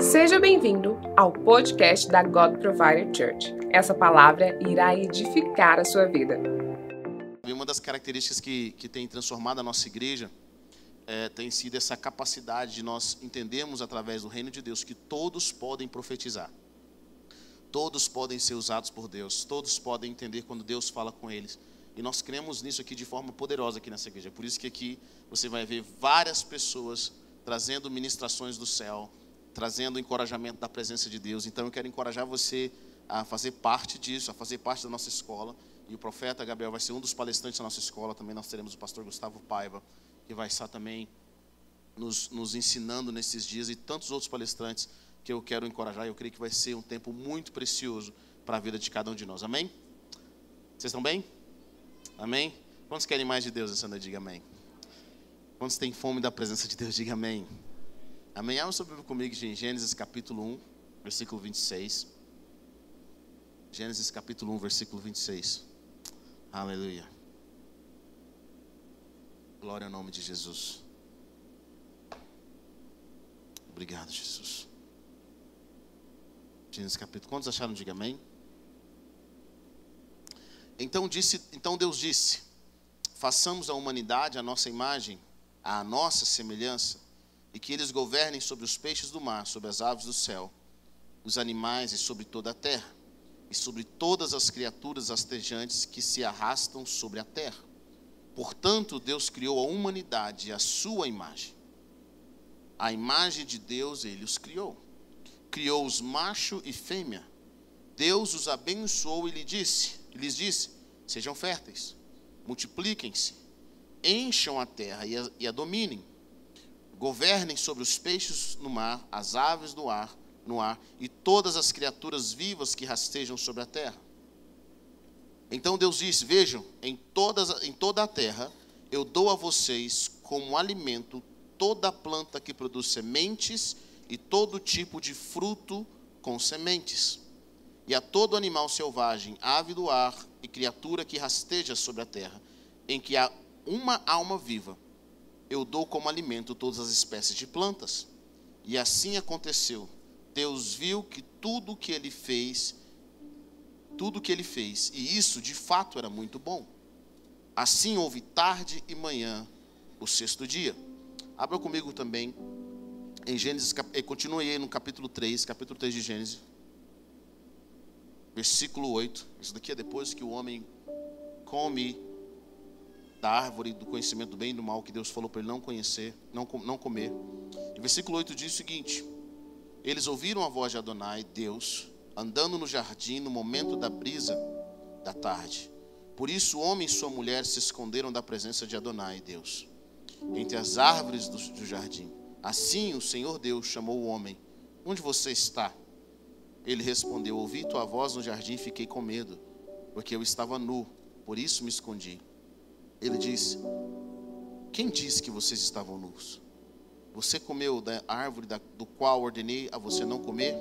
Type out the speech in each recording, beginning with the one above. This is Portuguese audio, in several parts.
Seja bem-vindo ao podcast da God Provider Church. Essa palavra irá edificar a sua vida. Uma das características que, que tem transformado a nossa igreja é, tem sido essa capacidade de nós entendermos através do reino de Deus que todos podem profetizar. Todos podem ser usados por Deus, todos podem entender quando Deus fala com eles. E nós cremos nisso aqui de forma poderosa aqui nessa igreja. Por isso que aqui você vai ver várias pessoas trazendo ministrações do céu, trazendo o encorajamento da presença de Deus. Então eu quero encorajar você a fazer parte disso, a fazer parte da nossa escola. E o profeta Gabriel vai ser um dos palestrantes da nossa escola. Também nós teremos o pastor Gustavo Paiva, que vai estar também nos, nos ensinando nesses dias, e tantos outros palestrantes que eu quero encorajar. Eu creio que vai ser um tempo muito precioso para a vida de cada um de nós. Amém? Vocês estão bem? Amém? Quantos querem mais de Deus essa noite? Diga amém. Quantos têm fome da presença de Deus? Diga amém. Abra sua Bíblia comigo em Gênesis capítulo 1, versículo 26. Gênesis capítulo 1, versículo 26. Aleluia. Glória ao nome de Jesus. Obrigado, Jesus. Gênesis capítulo. Quantos acharam? Diga amém. Então, disse, então Deus disse: Façamos a humanidade a nossa imagem, a nossa semelhança, e que eles governem sobre os peixes do mar, sobre as aves do céu, os animais e sobre toda a terra, e sobre todas as criaturas rastejantes que se arrastam sobre a terra. Portanto, Deus criou a humanidade à sua imagem. A imagem de Deus ele os criou criou-os macho e fêmea. Deus os abençoou e lhe disse, lhes disse: Sejam férteis, multipliquem-se, encham a terra e a, e a dominem. Governem sobre os peixes no mar, as aves do ar, no ar e todas as criaturas vivas que rastejam sobre a terra. Então Deus disse: Vejam, em, todas, em toda a terra eu dou a vocês como alimento toda planta que produz sementes e todo tipo de fruto com sementes, e a todo animal selvagem, ave do ar e criatura que rasteja sobre a terra, em que há uma alma viva, eu dou como alimento todas as espécies de plantas. E assim aconteceu. Deus viu que tudo que ele fez, tudo que ele fez, e isso de fato era muito bom. Assim houve tarde e manhã, o sexto dia. Abra comigo também em Gênesis, continue aí no capítulo 3, capítulo 3 de Gênesis, versículo 8. Isso daqui é depois que o homem come da árvore do conhecimento do bem e do mal que Deus falou para ele não conhecer, não, não comer. E versículo 8 diz o seguinte: Eles ouviram a voz de Adonai, Deus, andando no jardim no momento da brisa da tarde. Por isso o homem e sua mulher se esconderam da presença de Adonai, Deus, entre as árvores do, do jardim. Assim o Senhor Deus chamou o homem: Onde você está? Ele respondeu: Ouvi tua voz no jardim e fiquei com medo, porque eu estava nu, por isso me escondi. Ele disse: Quem disse que vocês estavam nus? Você comeu da árvore do qual ordenei a você não comer?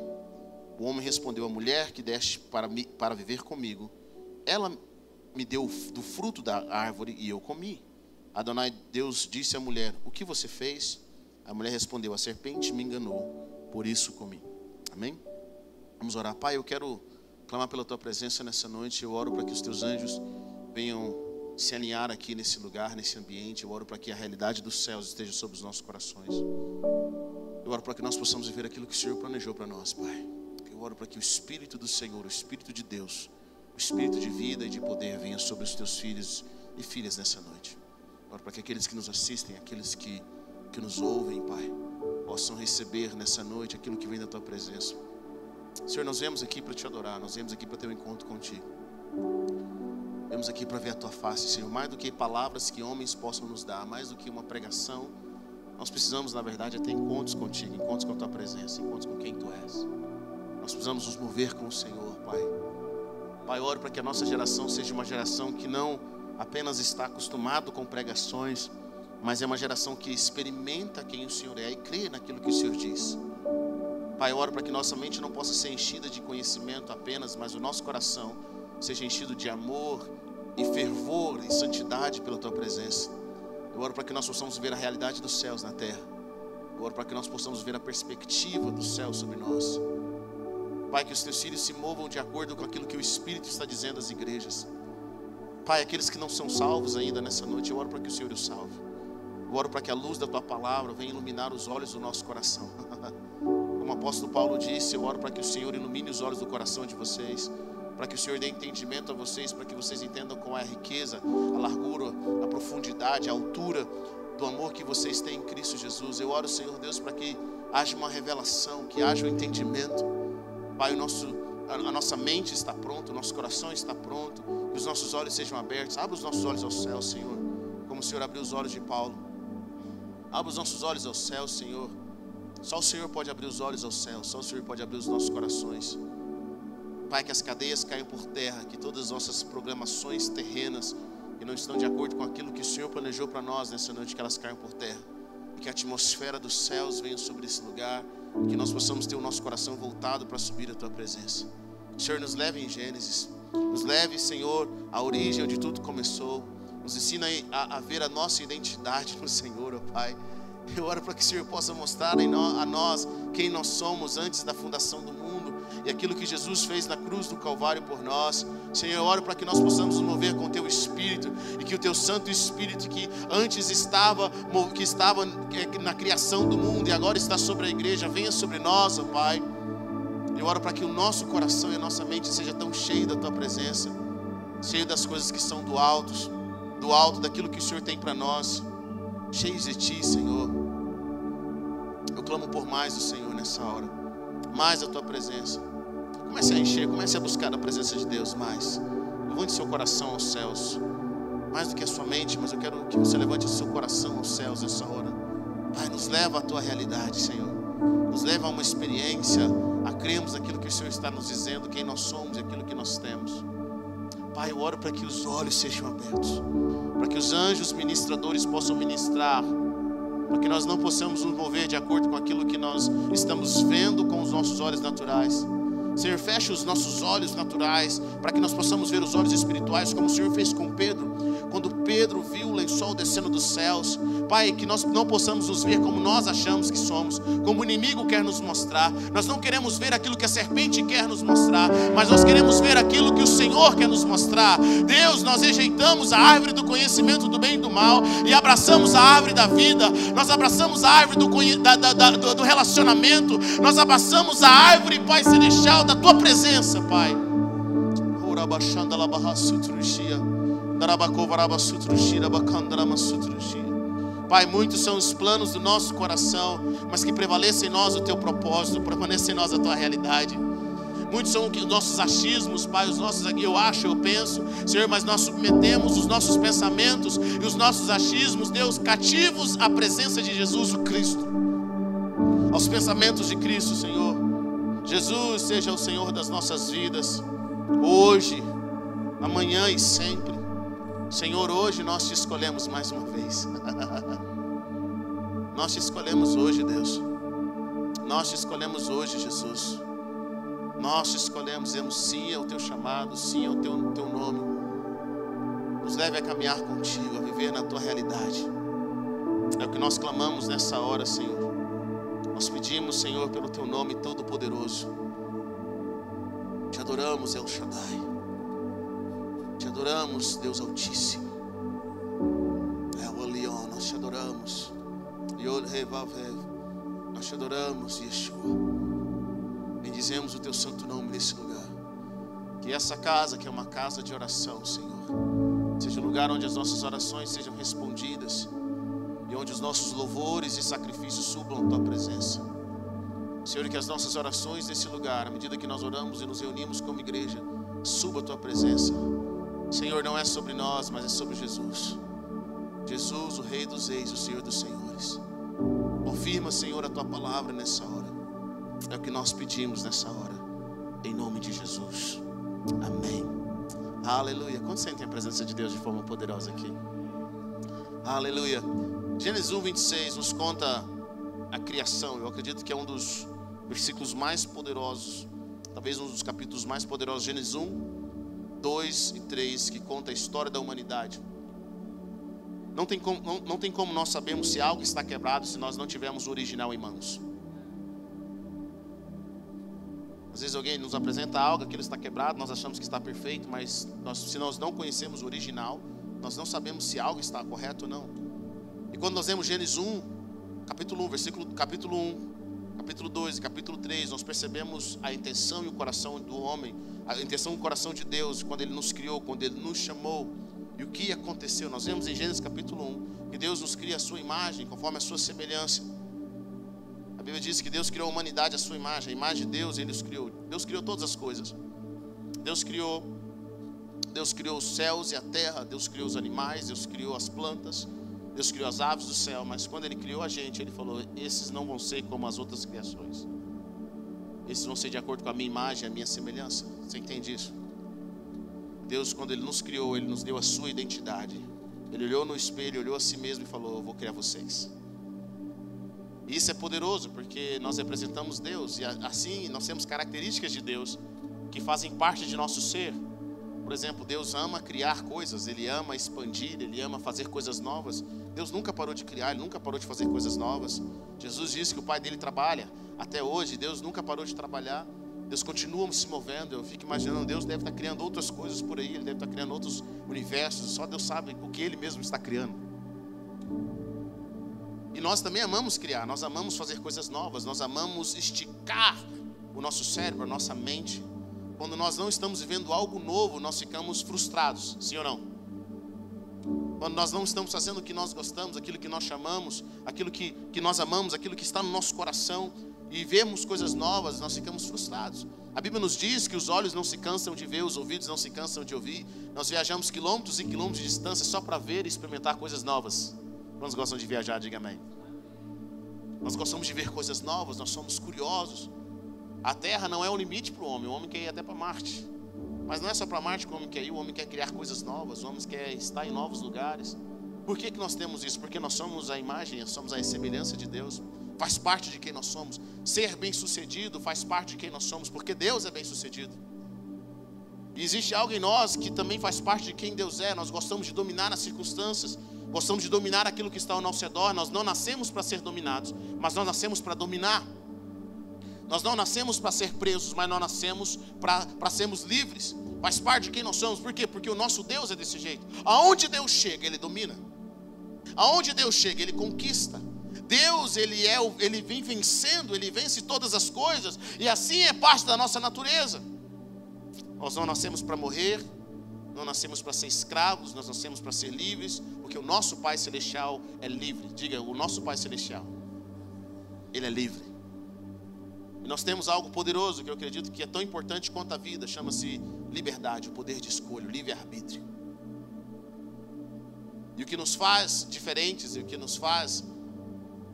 O homem respondeu: A mulher que deste para, para viver comigo, ela me deu do fruto da árvore e eu comi. Adonai Deus disse à mulher: O que você fez? A mulher respondeu: A serpente me enganou, por isso comi. Amém? Vamos orar. Pai, eu quero clamar pela tua presença nessa noite. Eu oro para que os teus anjos venham se alinhar aqui nesse lugar, nesse ambiente. Eu oro para que a realidade dos céus esteja sobre os nossos corações. Eu oro para que nós possamos viver aquilo que o Senhor planejou para nós, Pai. Eu oro para que o Espírito do Senhor, o Espírito de Deus, o Espírito de vida e de poder venha sobre os teus filhos e filhas nessa noite. Eu oro para que aqueles que nos assistem, aqueles que que nos ouvem, Pai, possam receber nessa noite aquilo que vem da tua presença. Senhor, nós viemos aqui para te adorar, nós viemos aqui para ter um encontro contigo. Viemos aqui para ver a tua face, Senhor, mais do que palavras que homens possam nos dar, mais do que uma pregação, nós precisamos, na verdade, é ter encontros contigo, encontros com a tua presença, encontros com quem tu és. Nós precisamos nos mover com o Senhor, Pai. Pai, oro para que a nossa geração seja uma geração que não apenas está acostumado com pregações, mas é uma geração que experimenta quem o Senhor é e crê naquilo que o Senhor diz. Pai, oro para que nossa mente não possa ser enchida de conhecimento apenas, mas o nosso coração seja enchido de amor e fervor e santidade pela tua presença. Eu oro para que nós possamos ver a realidade dos céus na terra. Eu oro para que nós possamos ver a perspectiva do céu sobre nós. Pai, que os teus filhos se movam de acordo com aquilo que o Espírito está dizendo às igrejas. Pai, aqueles que não são salvos ainda nessa noite, eu oro para que o Senhor os salve. Eu oro para que a luz da tua palavra venha iluminar os olhos do nosso coração. Como o apóstolo Paulo disse, eu oro para que o Senhor ilumine os olhos do coração de vocês, para que o Senhor dê entendimento a vocês, para que vocês entendam qual é a riqueza, a largura, a profundidade, a altura do amor que vocês têm em Cristo Jesus. Eu oro, Senhor Deus, para que haja uma revelação, que haja um entendimento. Pai, o nosso, a, a nossa mente está pronta, o nosso coração está pronto, que os nossos olhos sejam abertos. Abra os nossos olhos ao céu, Senhor, como o Senhor abriu os olhos de Paulo. Abra os nossos olhos ao céu, Senhor. Só o Senhor pode abrir os olhos ao céu, só o Senhor pode abrir os nossos corações. Pai, que as cadeias caiam por terra, que todas as nossas programações terrenas que não estão de acordo com aquilo que o Senhor planejou para nós nessa noite, que elas caiam por terra. E que a atmosfera dos céus venha sobre esse lugar, que nós possamos ter o nosso coração voltado para subir a tua presença. Senhor, nos leve em Gênesis, nos leve, Senhor, à origem onde tudo começou. Nos ensina a, a ver a nossa identidade no Senhor, ó Pai. Eu oro para que o Senhor possa mostrar a nós quem nós somos antes da fundação do mundo aquilo que Jesus fez na cruz do Calvário por nós. Senhor, eu oro para que nós possamos nos mover com o Teu Espírito e que o Teu Santo Espírito que antes estava, que estava é, na criação do mundo e agora está sobre a igreja, venha sobre nós, ó Pai. Eu oro para que o nosso coração e a nossa mente seja tão cheio da Tua presença, cheio das coisas que são do alto, do alto daquilo que o Senhor tem para nós, cheios de Ti, Senhor. Eu clamo por mais do Senhor nessa hora, mais a Tua presença. Comece a encher, comece a buscar a presença de Deus mais. Levante seu coração aos céus, mais do que a sua mente, mas eu quero que você levante seu coração aos céus nessa hora. Pai, nos leva à Tua realidade, Senhor. Nos leva a uma experiência a cremos naquilo que o Senhor está nos dizendo, quem nós somos e aquilo que nós temos. Pai, eu oro para que os olhos sejam abertos, para que os anjos ministradores possam ministrar, para que nós não possamos nos mover de acordo com aquilo que nós estamos vendo com os nossos olhos naturais. Senhor, feche os nossos olhos naturais, para que nós possamos ver os olhos espirituais, como o Senhor fez com Pedro, Pedro viu o lençol descendo dos céus. Pai, que nós não possamos nos ver como nós achamos que somos, como o inimigo quer nos mostrar. Nós não queremos ver aquilo que a serpente quer nos mostrar, mas nós queremos ver aquilo que o Senhor quer nos mostrar. Deus, nós rejeitamos a árvore do conhecimento do bem e do mal e abraçamos a árvore da vida. Nós abraçamos a árvore do, da, da, do, do relacionamento. Nós abraçamos a árvore, Pai Celestial, da tua presença, Pai. Pai, muitos são os planos do nosso coração, mas que prevaleça em nós o teu propósito, permaneça em nós a tua realidade. Muitos são os nossos achismos, Pai, os nossos eu acho, eu penso, Senhor, mas nós submetemos os nossos pensamentos e os nossos achismos, Deus, cativos à presença de Jesus, o Cristo, aos pensamentos de Cristo, Senhor. Jesus seja o Senhor das nossas vidas, hoje, amanhã e sempre. Senhor, hoje nós te escolhemos mais uma vez. nós te escolhemos hoje, Deus. Nós te escolhemos hoje, Jesus. Nós te escolhemos, dizemos sim ao teu chamado, sim ao teu, teu nome. Nos leve a caminhar contigo, a viver na tua realidade. É o que nós clamamos nessa hora, Senhor. Nós pedimos, Senhor, pelo Teu nome todo-poderoso. Te adoramos, El Shaddai. Te adoramos, Deus Altíssimo. El Elion, nós te adoramos. Nós te adoramos, Yeshua. Bendizemos o Teu santo nome nesse lugar. Que essa casa, que é uma casa de oração, Senhor, seja o lugar onde as nossas orações sejam respondidas e onde os nossos louvores e sacrifícios subam a tua presença. Senhor, que as nossas orações nesse lugar, à medida que nós oramos e nos reunimos como igreja, suba a tua presença. Senhor, não é sobre nós, mas é sobre Jesus. Jesus, o Rei dos Reis, o Senhor dos Senhores. Confirma, Senhor, a tua palavra nessa hora. É o que nós pedimos nessa hora. Em nome de Jesus. Amém. Aleluia. Quando sentem a presença de Deus de forma poderosa aqui? Aleluia. Gênesis 1, 26 nos conta a criação. Eu acredito que é um dos versículos mais poderosos, talvez um dos capítulos mais poderosos. Gênesis 1, 2 e 3, que conta a história da humanidade. Não tem, como, não, não tem como nós sabermos se algo está quebrado se nós não tivermos o original em mãos. Às vezes alguém nos apresenta algo, aquilo está quebrado, nós achamos que está perfeito, mas nós, se nós não conhecemos o original, nós não sabemos se algo está correto ou não. E quando nós vemos Gênesis 1, capítulo 1, versículo, capítulo 1, capítulo 2 e capítulo 3, nós percebemos a intenção e o coração do homem, a intenção e o coração de Deus, quando Ele nos criou, quando Ele nos chamou, e o que aconteceu. Nós vemos em Gênesis capítulo 1 que Deus nos cria a sua imagem, conforme a sua semelhança. A Bíblia diz que Deus criou a humanidade à sua imagem, a imagem de Deus Ele os criou. Deus criou todas as coisas. Deus criou, Deus criou os céus e a terra, Deus criou os animais, Deus criou as plantas, Deus criou as aves do céu, mas quando Ele criou a gente, Ele falou: esses não vão ser como as outras criações. Esses vão ser de acordo com a minha imagem, a minha semelhança. Você entende isso? Deus, quando Ele nos criou, Ele nos deu a sua identidade. Ele olhou no espelho, olhou a si mesmo e falou: Eu vou criar vocês. E isso é poderoso porque nós representamos Deus e assim nós temos características de Deus que fazem parte de nosso ser. Por exemplo, Deus ama criar coisas, Ele ama expandir, Ele ama fazer coisas novas. Deus nunca parou de criar, Ele nunca parou de fazer coisas novas. Jesus disse que o Pai dele trabalha até hoje, Deus nunca parou de trabalhar. Deus continua se movendo. Eu fico imaginando, Deus deve estar criando outras coisas por aí, Ele deve estar criando outros universos. Só Deus sabe o que Ele mesmo está criando. E nós também amamos criar, nós amamos fazer coisas novas, nós amamos esticar o nosso cérebro, a nossa mente. Quando nós não estamos vivendo algo novo, nós ficamos frustrados, sim ou não? Quando nós não estamos fazendo o que nós gostamos, aquilo que nós chamamos, aquilo que, que nós amamos, aquilo que está no nosso coração, e vemos coisas novas, nós ficamos frustrados. A Bíblia nos diz que os olhos não se cansam de ver, os ouvidos não se cansam de ouvir. Nós viajamos quilômetros e quilômetros de distância só para ver e experimentar coisas novas. Quantos gostam de viajar? Diga amém. Nós gostamos de ver coisas novas, nós somos curiosos. A terra não é o limite para o homem, o homem quer ir até para Marte. Mas não é só para Marte que o homem quer ir, o homem quer criar coisas novas, o homem quer estar em novos lugares. Por que, que nós temos isso? Porque nós somos a imagem, somos a semelhança de Deus. Faz parte de quem nós somos. Ser bem sucedido faz parte de quem nós somos, porque Deus é bem sucedido. E existe algo em nós que também faz parte de quem Deus é. Nós gostamos de dominar as circunstâncias, gostamos de dominar aquilo que está ao nosso redor. Nós não nascemos para ser dominados, mas nós nascemos para dominar. Nós não nascemos para ser presos, mas nós nascemos para sermos livres. Faz parte de quem nós somos. Por quê? Porque o nosso Deus é desse jeito. Aonde Deus chega, Ele domina. Aonde Deus chega, Ele conquista. Deus, Ele é, Ele vem vencendo, Ele vence todas as coisas. E assim é parte da nossa natureza. Nós não nascemos para morrer, não nascemos para ser escravos, nós nascemos para ser livres, porque o nosso Pai Celestial é livre. Diga, o nosso Pai Celestial, Ele é livre. Nós temos algo poderoso que eu acredito que é tão importante quanto a vida, chama-se liberdade, o poder de escolha, o livre-arbítrio. E o que nos faz diferentes, e o que nos faz,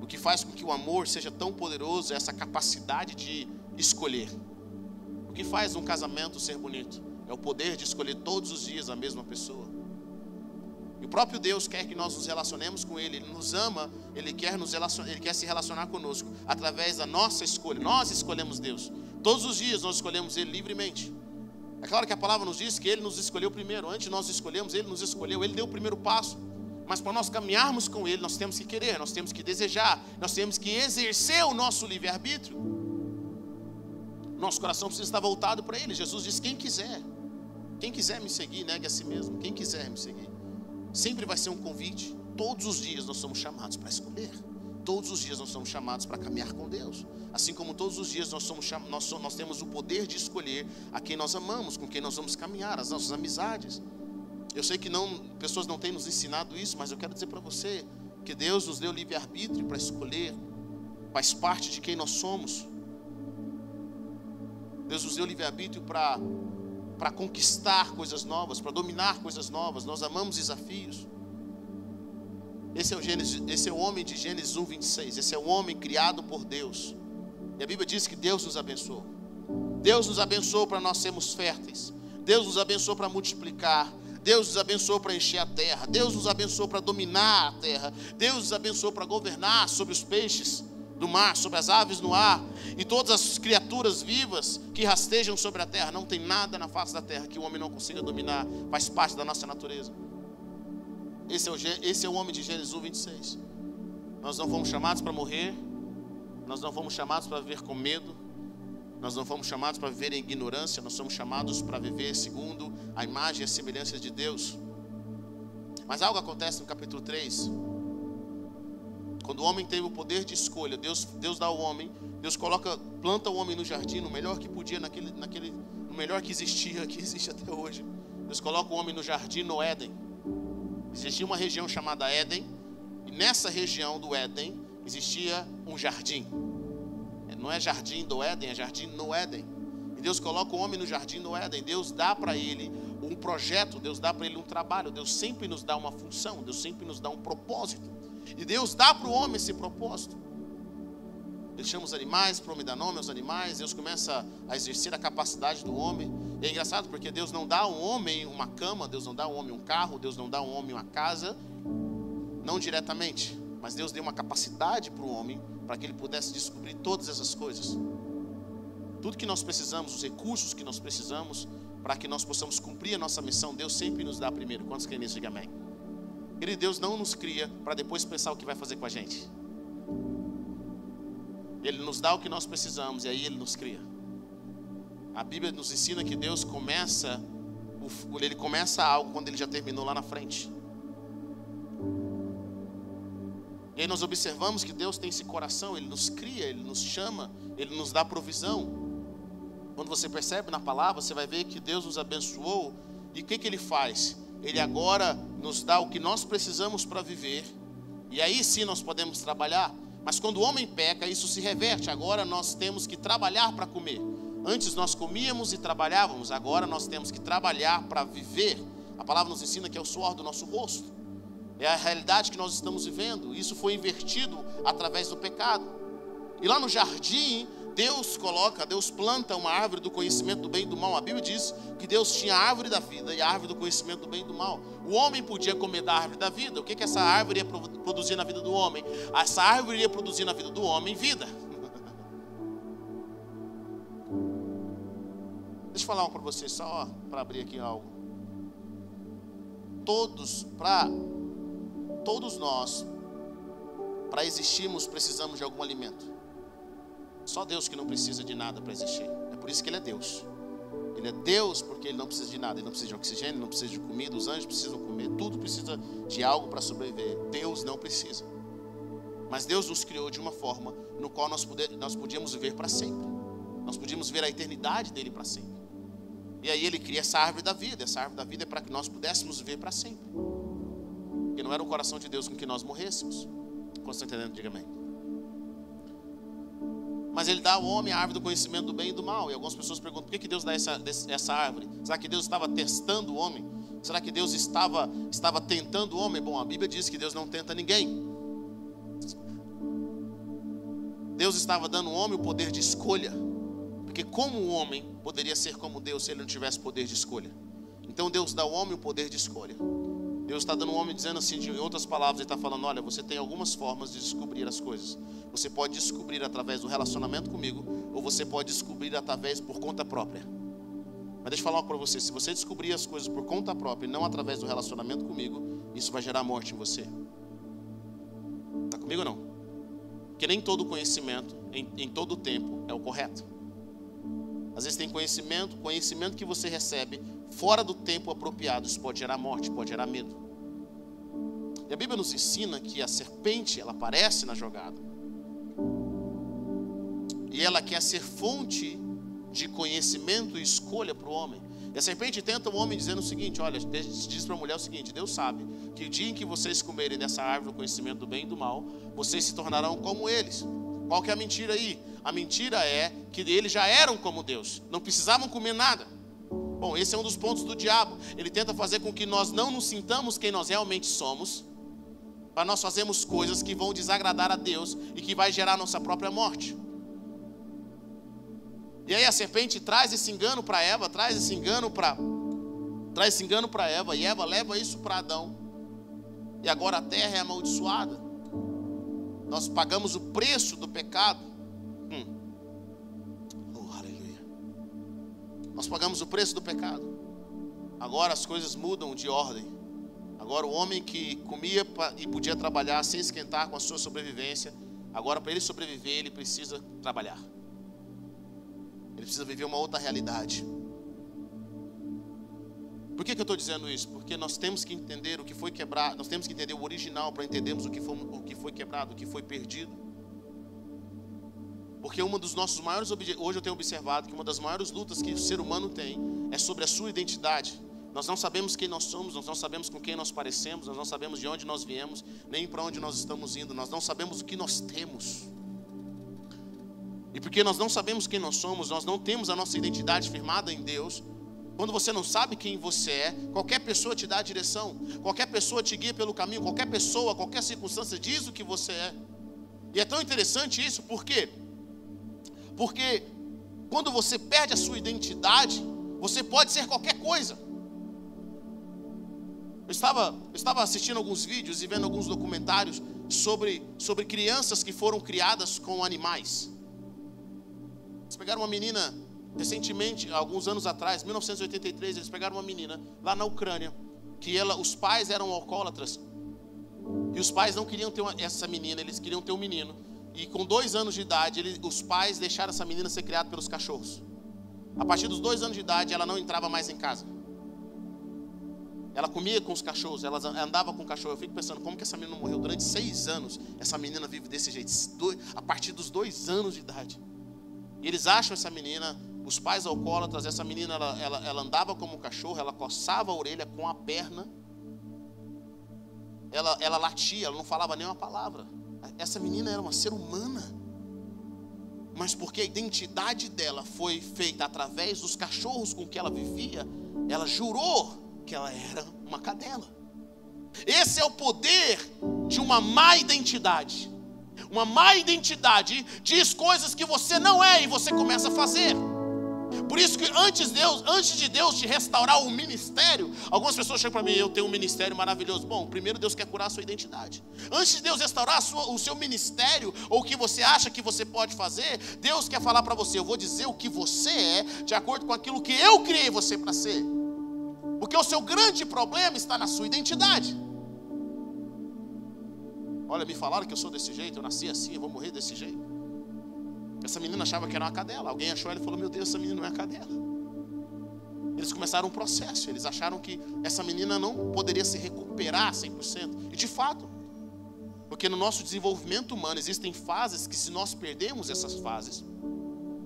o que faz com que o amor seja tão poderoso é essa capacidade de escolher que faz um casamento ser bonito? É o poder de escolher todos os dias a mesma pessoa. E o próprio Deus quer que nós nos relacionemos com Ele, Ele nos ama, Ele quer, nos Ele quer se relacionar conosco através da nossa escolha. Nós escolhemos Deus. Todos os dias nós escolhemos Ele livremente. É claro que a palavra nos diz que Ele nos escolheu primeiro. Antes nós escolhemos, Ele nos escolheu, Ele deu o primeiro passo. Mas para nós caminharmos com Ele, nós temos que querer, nós temos que desejar, nós temos que exercer o nosso livre-arbítrio. Nosso coração precisa estar voltado para Ele. Jesus diz: quem quiser, quem quiser me seguir, negue a si mesmo. Quem quiser me seguir, sempre vai ser um convite. Todos os dias nós somos chamados para escolher. Todos os dias nós somos chamados para caminhar com Deus. Assim como todos os dias nós, somos, nós, nós temos o poder de escolher a quem nós amamos, com quem nós vamos caminhar, as nossas amizades. Eu sei que não, pessoas não têm nos ensinado isso, mas eu quero dizer para você que Deus nos deu livre-arbítrio para escolher, faz parte de quem nós somos. Deus nos deu livre-arbítrio para para conquistar coisas novas, para dominar coisas novas. Nós amamos desafios. Esse é, o Gênesis, esse é o homem de Gênesis 1, 26. Esse é o homem criado por Deus. E a Bíblia diz que Deus nos abençoou. Deus nos abençoou para nós sermos férteis. Deus nos abençoou para multiplicar. Deus nos abençoou para encher a terra. Deus nos abençoou para dominar a terra. Deus nos abençoou para governar sobre os peixes do mar, sobre as aves no ar e todas as criaturas vivas que rastejam sobre a terra. Não tem nada na face da terra que o homem não consiga dominar, faz parte da nossa natureza. Esse é o, esse é o homem de Gênesis 1, 26. Nós não fomos chamados para morrer, nós não fomos chamados para viver com medo, nós não fomos chamados para viver em ignorância, nós somos chamados para viver segundo a imagem e a semelhança de Deus. Mas algo acontece no capítulo 3. Quando o homem tem o poder de escolha, Deus, Deus dá ao homem, Deus coloca, planta o homem no jardim, no melhor que podia, naquele, naquele, no melhor que existia, que existe até hoje. Deus coloca o homem no jardim no Éden. Existia uma região chamada Éden, e nessa região do Éden existia um jardim. É, não é jardim do Éden, é jardim no Éden. E Deus coloca o homem no jardim no Éden. Deus dá para ele um projeto, Deus dá para ele um trabalho. Deus sempre nos dá uma função, Deus sempre nos dá um propósito. E Deus dá para o homem esse propósito. Ele chama os animais, para o homem dar nome aos animais. Deus começa a exercer a capacidade do homem. E é engraçado porque Deus não dá ao homem uma cama, Deus não dá ao homem um carro, Deus não dá ao homem uma casa, não diretamente, mas Deus deu uma capacidade para o homem para que ele pudesse descobrir todas essas coisas. Tudo que nós precisamos, os recursos que nós precisamos para que nós possamos cumprir a nossa missão, Deus sempre nos dá primeiro. Quantos creem nisso? Diga amém. Querido, Deus não nos cria para depois pensar o que vai fazer com a gente. Ele nos dá o que nós precisamos e aí Ele nos cria. A Bíblia nos ensina que Deus começa, Ele começa algo quando Ele já terminou lá na frente. E aí nós observamos que Deus tem esse coração, Ele nos cria, Ele nos chama, Ele nos dá provisão. Quando você percebe na palavra, você vai ver que Deus nos abençoou. E o que, que Ele faz? Ele agora nos dá o que nós precisamos para viver. E aí sim nós podemos trabalhar. Mas quando o homem peca, isso se reverte. Agora nós temos que trabalhar para comer. Antes nós comíamos e trabalhávamos, agora nós temos que trabalhar para viver. A palavra nos ensina que é o suor do nosso rosto. É a realidade que nós estamos vivendo. Isso foi invertido através do pecado. E lá no jardim, Deus coloca, Deus planta uma árvore do conhecimento do bem e do mal. A Bíblia diz que Deus tinha a árvore da vida e a árvore do conhecimento do bem e do mal. O homem podia comer da árvore da vida. O que, que essa árvore ia produzir na vida do homem? Essa árvore ia produzir na vida do homem vida. Deixa eu falar uma para você, só para abrir aqui algo. Todos, para todos nós, para existirmos, precisamos de algum alimento. Só Deus que não precisa de nada para existir. É por isso que Ele é Deus. Ele é Deus porque Ele não precisa de nada. Ele não precisa de oxigênio, não precisa de comida. Os anjos precisam comer. Tudo precisa de algo para sobreviver. Deus não precisa. Mas Deus nos criou de uma forma no qual nós, poder, nós podíamos viver para sempre. Nós podíamos ver a eternidade dele para sempre. E aí ele cria essa árvore da vida. Essa árvore da vida é para que nós pudéssemos viver para sempre. Porque não era o coração de Deus com que nós morrêssemos. Quando estão entendendo, diga amém. Mas ele dá ao homem a árvore do conhecimento do bem e do mal. E algumas pessoas perguntam: por que, que Deus dá essa, essa árvore? Será que Deus estava testando o homem? Será que Deus estava, estava tentando o homem? Bom, a Bíblia diz que Deus não tenta ninguém. Deus estava dando ao homem o poder de escolha. Porque como o homem poderia ser como Deus se ele não tivesse poder de escolha? Então Deus dá ao homem o poder de escolha. Deus está dando um homem dizendo assim, em outras palavras, Ele está falando: olha, você tem algumas formas de descobrir as coisas. Você pode descobrir através do relacionamento comigo, ou você pode descobrir através por conta própria. Mas deixa eu falar para você: se você descobrir as coisas por conta própria e não através do relacionamento comigo, isso vai gerar morte em você. Está comigo ou não? Porque nem todo conhecimento, em, em todo tempo, é o correto. Às vezes tem conhecimento, conhecimento que você recebe fora do tempo apropriado, isso pode gerar morte, pode gerar medo. E a Bíblia nos ensina que a serpente, ela aparece na jogada. E ela quer ser fonte de conhecimento e escolha para o homem. E a serpente tenta o homem dizendo o seguinte: olha, diz para a mulher o seguinte: Deus sabe que o dia em que vocês comerem dessa árvore do conhecimento do bem e do mal, vocês se tornarão como eles. Qual que é a mentira aí? A mentira é que eles já eram como Deus, não precisavam comer nada. Bom, esse é um dos pontos do diabo. Ele tenta fazer com que nós não nos sintamos quem nós realmente somos, para nós fazermos coisas que vão desagradar a Deus e que vai gerar nossa própria morte. E aí a serpente traz esse engano para Eva, traz esse engano para traz esse engano para Eva e Eva leva isso para Adão. E agora a terra é amaldiçoada. Nós pagamos o preço do pecado. Hum. Nós pagamos o preço do pecado. Agora as coisas mudam de ordem. Agora, o homem que comia e podia trabalhar sem esquentar com a sua sobrevivência, agora, para ele sobreviver, ele precisa trabalhar. Ele precisa viver uma outra realidade. Por que, que eu estou dizendo isso? Porque nós temos que entender o que foi quebrado, nós temos que entender o original para entendermos o que, foi, o que foi quebrado, o que foi perdido. Porque uma dos nossos maiores hoje eu tenho observado que uma das maiores lutas que o ser humano tem é sobre a sua identidade. Nós não sabemos quem nós somos, nós não sabemos com quem nós parecemos, nós não sabemos de onde nós viemos, nem para onde nós estamos indo, nós não sabemos o que nós temos. E porque nós não sabemos quem nós somos, nós não temos a nossa identidade firmada em Deus, quando você não sabe quem você é, qualquer pessoa te dá a direção, qualquer pessoa te guia pelo caminho, qualquer pessoa, qualquer circunstância diz o que você é. E é tão interessante isso, por quê? Porque quando você perde a sua identidade, você pode ser qualquer coisa. Eu estava, eu estava assistindo alguns vídeos e vendo alguns documentários sobre, sobre crianças que foram criadas com animais. Eles pegaram uma menina Recentemente, alguns anos atrás, 1983, eles pegaram uma menina lá na Ucrânia, que ela, os pais eram alcoólatras. E os pais não queriam ter uma, essa menina, eles queriam ter um menino. E com dois anos de idade, ele, os pais deixaram essa menina ser criada pelos cachorros. A partir dos dois anos de idade, ela não entrava mais em casa. Ela comia com os cachorros, ela andava com o cachorro. Eu fico pensando, como que essa menina morreu durante seis anos? Essa menina vive desse jeito, a partir dos dois anos de idade. Eles acham essa menina os pais alcoólatras, essa menina, ela, ela, ela andava como um cachorro, ela coçava a orelha com a perna, ela, ela latia, ela não falava nenhuma palavra. Essa menina era uma ser humana, mas porque a identidade dela foi feita através dos cachorros com que ela vivia, ela jurou que ela era uma cadela. Esse é o poder de uma má identidade. Uma má identidade diz coisas que você não é e você começa a fazer. Por isso que antes, Deus, antes de Deus te restaurar o ministério, algumas pessoas chegam para mim, eu tenho um ministério maravilhoso. Bom, primeiro Deus quer curar a sua identidade. Antes de Deus restaurar sua, o seu ministério, ou o que você acha que você pode fazer, Deus quer falar para você, eu vou dizer o que você é, de acordo com aquilo que eu criei você para ser. Porque o seu grande problema está na sua identidade. Olha, me falaram que eu sou desse jeito, eu nasci assim, eu vou morrer desse jeito. Essa menina achava que era uma cadela. Alguém achou ela e falou: Meu Deus, essa menina não é cadela. Eles começaram um processo. Eles acharam que essa menina não poderia se recuperar 100%. E de fato, porque no nosso desenvolvimento humano existem fases que, se nós perdemos essas fases,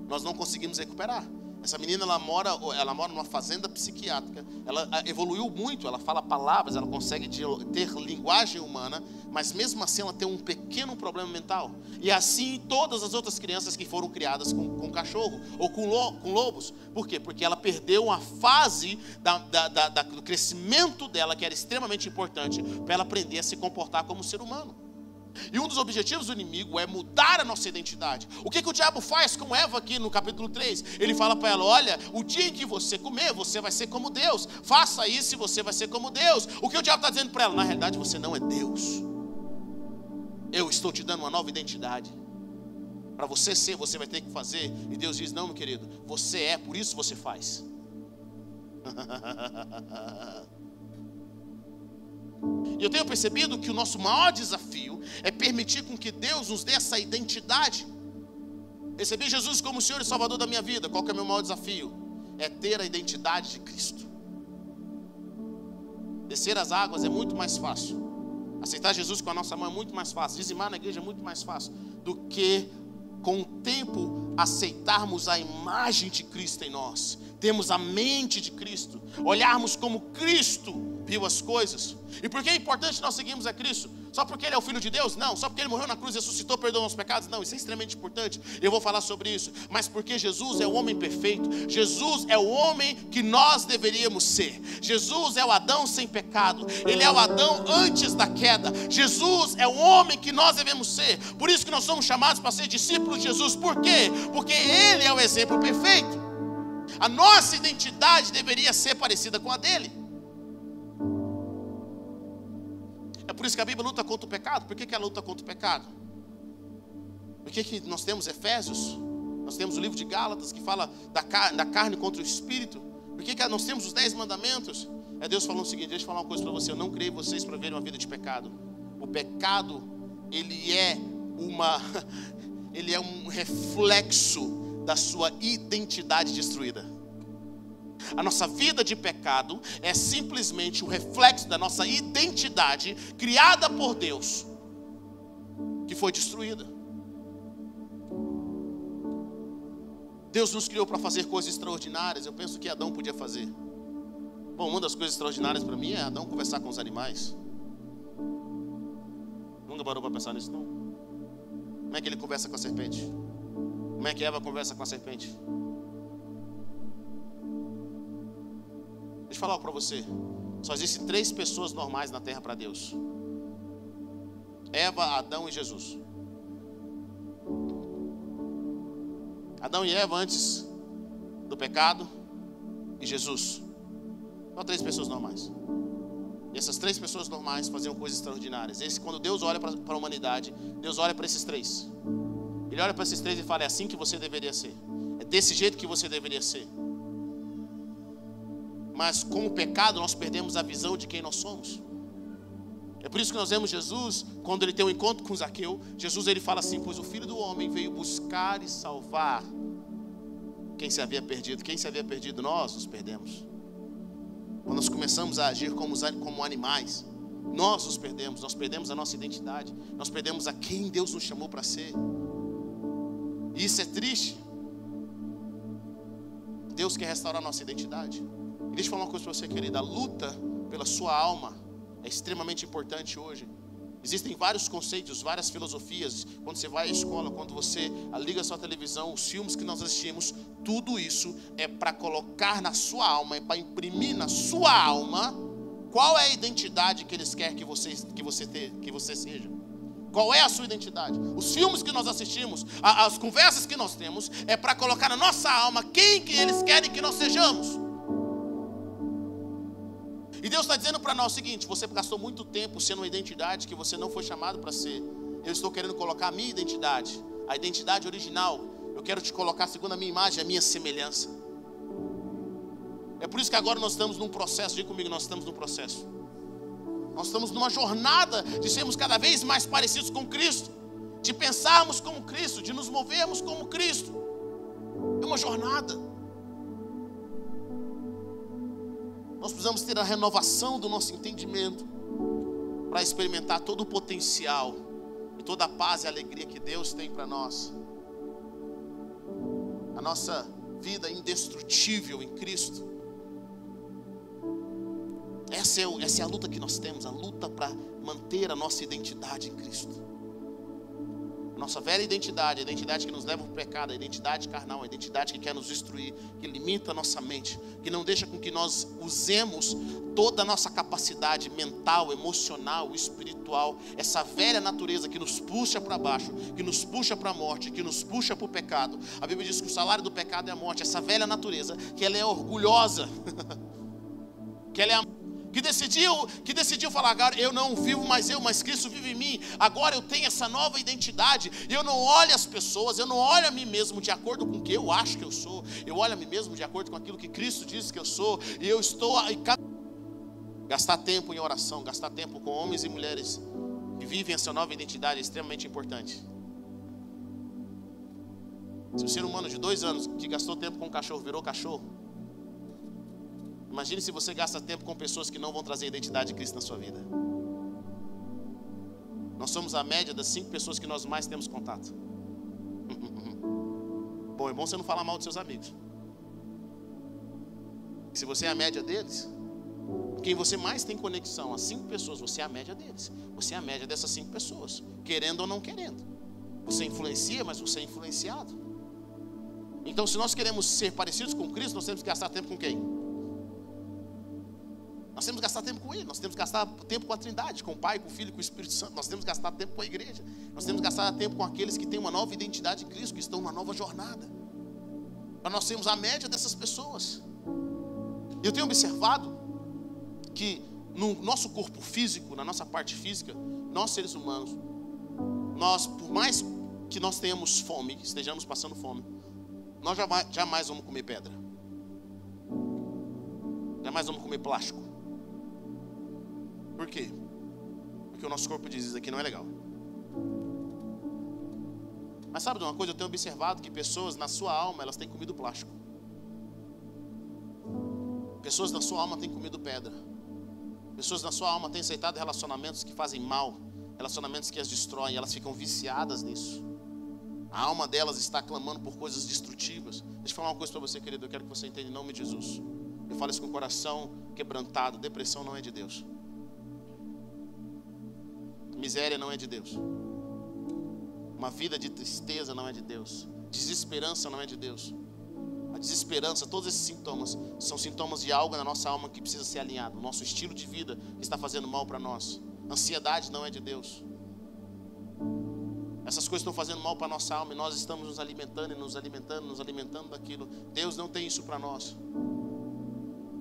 nós não conseguimos recuperar. Essa menina ela mora, ela mora numa fazenda psiquiátrica. Ela evoluiu muito, ela fala palavras, ela consegue ter linguagem humana, mas mesmo assim ela tem um pequeno problema mental. E assim todas as outras crianças que foram criadas com, com cachorro ou com, lo, com lobos. Por quê? Porque ela perdeu uma fase da, da, da, do crescimento dela que era extremamente importante para ela aprender a se comportar como ser humano. E um dos objetivos do inimigo é mudar a nossa identidade. O que, que o diabo faz com Eva aqui no capítulo 3? Ele fala para ela: Olha, o dia em que você comer, você vai ser como Deus. Faça isso e você vai ser como Deus. O que o diabo está dizendo para ela? Na realidade, você não é Deus. Eu estou te dando uma nova identidade. Para você ser, você vai ter que fazer. E Deus diz: Não, meu querido, você é, por isso você faz. E eu tenho percebido que o nosso maior desafio é permitir com que Deus nos dê essa identidade. Recebi Jesus como Senhor e Salvador da minha vida. Qual que é o meu maior desafio? É ter a identidade de Cristo. Descer as águas é muito mais fácil. Aceitar Jesus com a nossa mão é muito mais fácil. Dizimar na igreja é muito mais fácil do que com o tempo aceitarmos a imagem de Cristo em nós, termos a mente de Cristo, olharmos como Cristo viu as coisas. E por que é importante nós seguirmos a Cristo? Só porque Ele é o Filho de Deus? Não. Só porque Ele morreu na cruz e ressuscitou, perdoou nossos pecados? Não. Isso é extremamente importante. Eu vou falar sobre isso. Mas porque Jesus é o homem perfeito. Jesus é o homem que nós deveríamos ser. Jesus é o Adão sem pecado. Ele é o Adão antes da queda. Jesus é o homem que nós devemos ser. Por isso que nós somos chamados para ser discípulos de Jesus. Por quê? Porque Ele é o exemplo perfeito. A nossa identidade deveria ser parecida com a dele. Por isso que a Bíblia luta contra o pecado. Por que, que ela luta contra o pecado? Por que, que nós temos Efésios? Nós temos o livro de Gálatas que fala da, da carne contra o espírito. Por que, que nós temos os dez mandamentos? É Deus falando o seguinte: deixa eu falar uma coisa para você. Eu não criei vocês para verem uma vida de pecado. O pecado, ele é uma. Ele é um reflexo da sua identidade destruída. A nossa vida de pecado é simplesmente o reflexo da nossa identidade criada por Deus, que foi destruída. Deus nos criou para fazer coisas extraordinárias. Eu penso que Adão podia fazer. Bom, uma das coisas extraordinárias para mim é Adão conversar com os animais. Nunca parou para pensar nisso, não? Como é que ele conversa com a serpente? Como é que Eva conversa com a serpente? Deixa eu falar para você. Só existem três pessoas normais na terra para Deus: Eva, Adão e Jesus. Adão e Eva antes do pecado e Jesus. Só três pessoas normais. E essas três pessoas normais faziam coisas extraordinárias. Esse, quando Deus olha para a humanidade, Deus olha para esses três. Ele olha para esses três e fala: é assim que você deveria ser. É desse jeito que você deveria ser. Mas com o pecado nós perdemos a visão de quem nós somos. É por isso que nós vemos Jesus, quando ele tem um encontro com Zaqueu, Jesus ele fala assim: Pois o filho do homem veio buscar e salvar quem se havia perdido. Quem se havia perdido, nós nos perdemos. Quando nós começamos a agir como, como animais, nós nos perdemos, nós perdemos a nossa identidade, nós perdemos a quem Deus nos chamou para ser. E isso é triste. Deus quer restaurar a nossa identidade. E deixa eu falar uma coisa para você, querida: a luta pela sua alma é extremamente importante hoje. Existem vários conceitos, várias filosofias. Quando você vai à escola, quando você liga a sua televisão, os filmes que nós assistimos, tudo isso é para colocar na sua alma, é para imprimir na sua alma qual é a identidade que eles querem que você, que você, que você seja. Qual é a sua identidade? Os filmes que nós assistimos, as conversas que nós temos, é para colocar na nossa alma quem que eles querem que nós sejamos. E Deus está dizendo para nós o seguinte: você gastou muito tempo sendo uma identidade que você não foi chamado para ser. Eu estou querendo colocar a minha identidade, a identidade original. Eu quero te colocar segundo a minha imagem, a minha semelhança. É por isso que agora nós estamos num processo, diga comigo, nós estamos num processo. Nós estamos numa jornada de sermos cada vez mais parecidos com Cristo, de pensarmos como Cristo, de nos movermos como Cristo. É uma jornada. Nós precisamos ter a renovação do nosso entendimento para experimentar todo o potencial e toda a paz e alegria que Deus tem para nós. A nossa vida indestrutível em Cristo. Essa é, essa é a luta que nós temos, a luta para manter a nossa identidade em Cristo. Nossa velha identidade, a identidade que nos leva ao pecado, a identidade carnal, a identidade que quer nos destruir, que limita a nossa mente, que não deixa com que nós usemos toda a nossa capacidade mental, emocional, espiritual, essa velha natureza que nos puxa para baixo, que nos puxa para a morte, que nos puxa para o pecado. A Bíblia diz que o salário do pecado é a morte, essa velha natureza, que ela é orgulhosa, que ela é que decidiu, que decidiu falar, agora eu não vivo mais eu, mas Cristo vive em mim. Agora eu tenho essa nova identidade. Eu não olho as pessoas, eu não olho a mim mesmo de acordo com o que eu acho que eu sou. Eu olho a mim mesmo de acordo com aquilo que Cristo diz que eu sou. E eu estou a gastar tempo em oração, gastar tempo com homens e mulheres que vivem essa nova identidade é extremamente importante. Se um ser humano de dois anos que gastou tempo com um cachorro virou cachorro, Imagine se você gasta tempo com pessoas que não vão trazer a identidade de Cristo na sua vida. Nós somos a média das cinco pessoas que nós mais temos contato. bom, é bom você não falar mal dos seus amigos. Se você é a média deles, quem você mais tem conexão, as cinco pessoas, você é a média deles. Você é a média dessas cinco pessoas, querendo ou não querendo. Você influencia, mas você é influenciado. Então, se nós queremos ser parecidos com Cristo, nós temos que gastar tempo com quem? Nós temos que gastar tempo com Ele, nós temos que gastar tempo com a Trindade, com o Pai, com o Filho, com o Espírito Santo, nós temos que gastar tempo com a igreja, nós temos que gastar tempo com aqueles que têm uma nova identidade em Cristo, que estão numa nova jornada, para nós sermos a média dessas pessoas. Eu tenho observado que no nosso corpo físico, na nossa parte física, nós seres humanos, nós, por mais que nós tenhamos fome, estejamos passando fome, nós jamais, jamais vamos comer pedra, jamais vamos comer plástico. Por quê? Porque o nosso corpo diz: Isso aqui não é legal. Mas sabe de uma coisa? Eu tenho observado que pessoas na sua alma elas têm comido plástico. Pessoas na sua alma têm comido pedra. Pessoas na sua alma têm aceitado relacionamentos que fazem mal, relacionamentos que as destroem, elas ficam viciadas nisso. A alma delas está clamando por coisas destrutivas. Deixa eu falar uma coisa para você, querido. Eu quero que você entenda em nome de Jesus. Eu falo isso com o coração quebrantado. Depressão não é de Deus. Miséria não é de Deus. Uma vida de tristeza não é de Deus. Desesperança não é de Deus. A desesperança, todos esses sintomas, são sintomas de algo na nossa alma que precisa ser alinhado. O nosso estilo de vida está fazendo mal para nós. Ansiedade não é de Deus. Essas coisas estão fazendo mal para a nossa alma e nós estamos nos alimentando e nos alimentando, nos alimentando daquilo. Deus não tem isso para nós.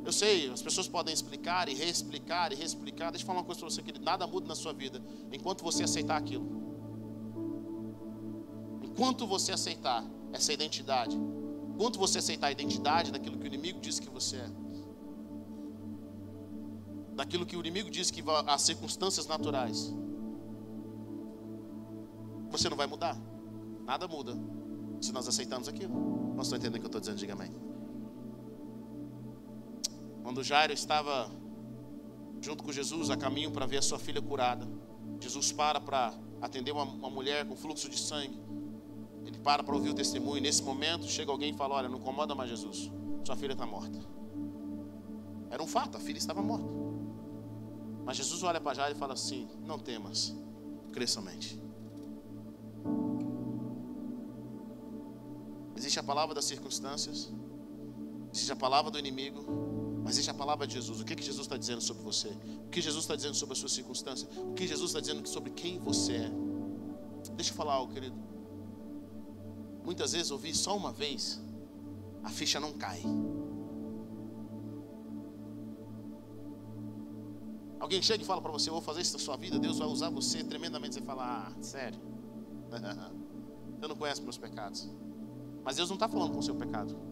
Eu sei, as pessoas podem explicar e reexplicar e reexplicar. Deixa eu falar uma coisa para você, querido. Nada muda na sua vida enquanto você aceitar aquilo. Enquanto você aceitar essa identidade, enquanto você aceitar a identidade daquilo que o inimigo diz que você é, daquilo que o inimigo diz que as circunstâncias naturais, você não vai mudar. Nada muda se nós aceitamos aquilo. Nós estão entendendo o que eu estou dizendo? Diga amém. Quando Jairo estava junto com Jesus a caminho para ver a sua filha curada, Jesus para para atender uma, uma mulher com fluxo de sangue. Ele para para ouvir o testemunho. Nesse momento, chega alguém e fala: Olha, não incomoda mais Jesus, sua filha está morta. Era um fato, a filha estava morta. Mas Jesus olha para Jairo e fala assim: Não temas, crê somente. Existe a palavra das circunstâncias, existe a palavra do inimigo, mas existe a palavra de Jesus. O que, que Jesus está dizendo sobre você? O que Jesus está dizendo sobre a sua circunstância? O que Jesus está dizendo sobre quem você é? Deixa eu falar algo, querido. Muitas vezes ouvir só uma vez, a ficha não cai. Alguém chega e fala para você, eu vou fazer isso na sua vida, Deus vai usar você tremendamente. Você fala, ah, sério? Você não conhece meus pecados. Mas Deus não está falando com o seu pecado.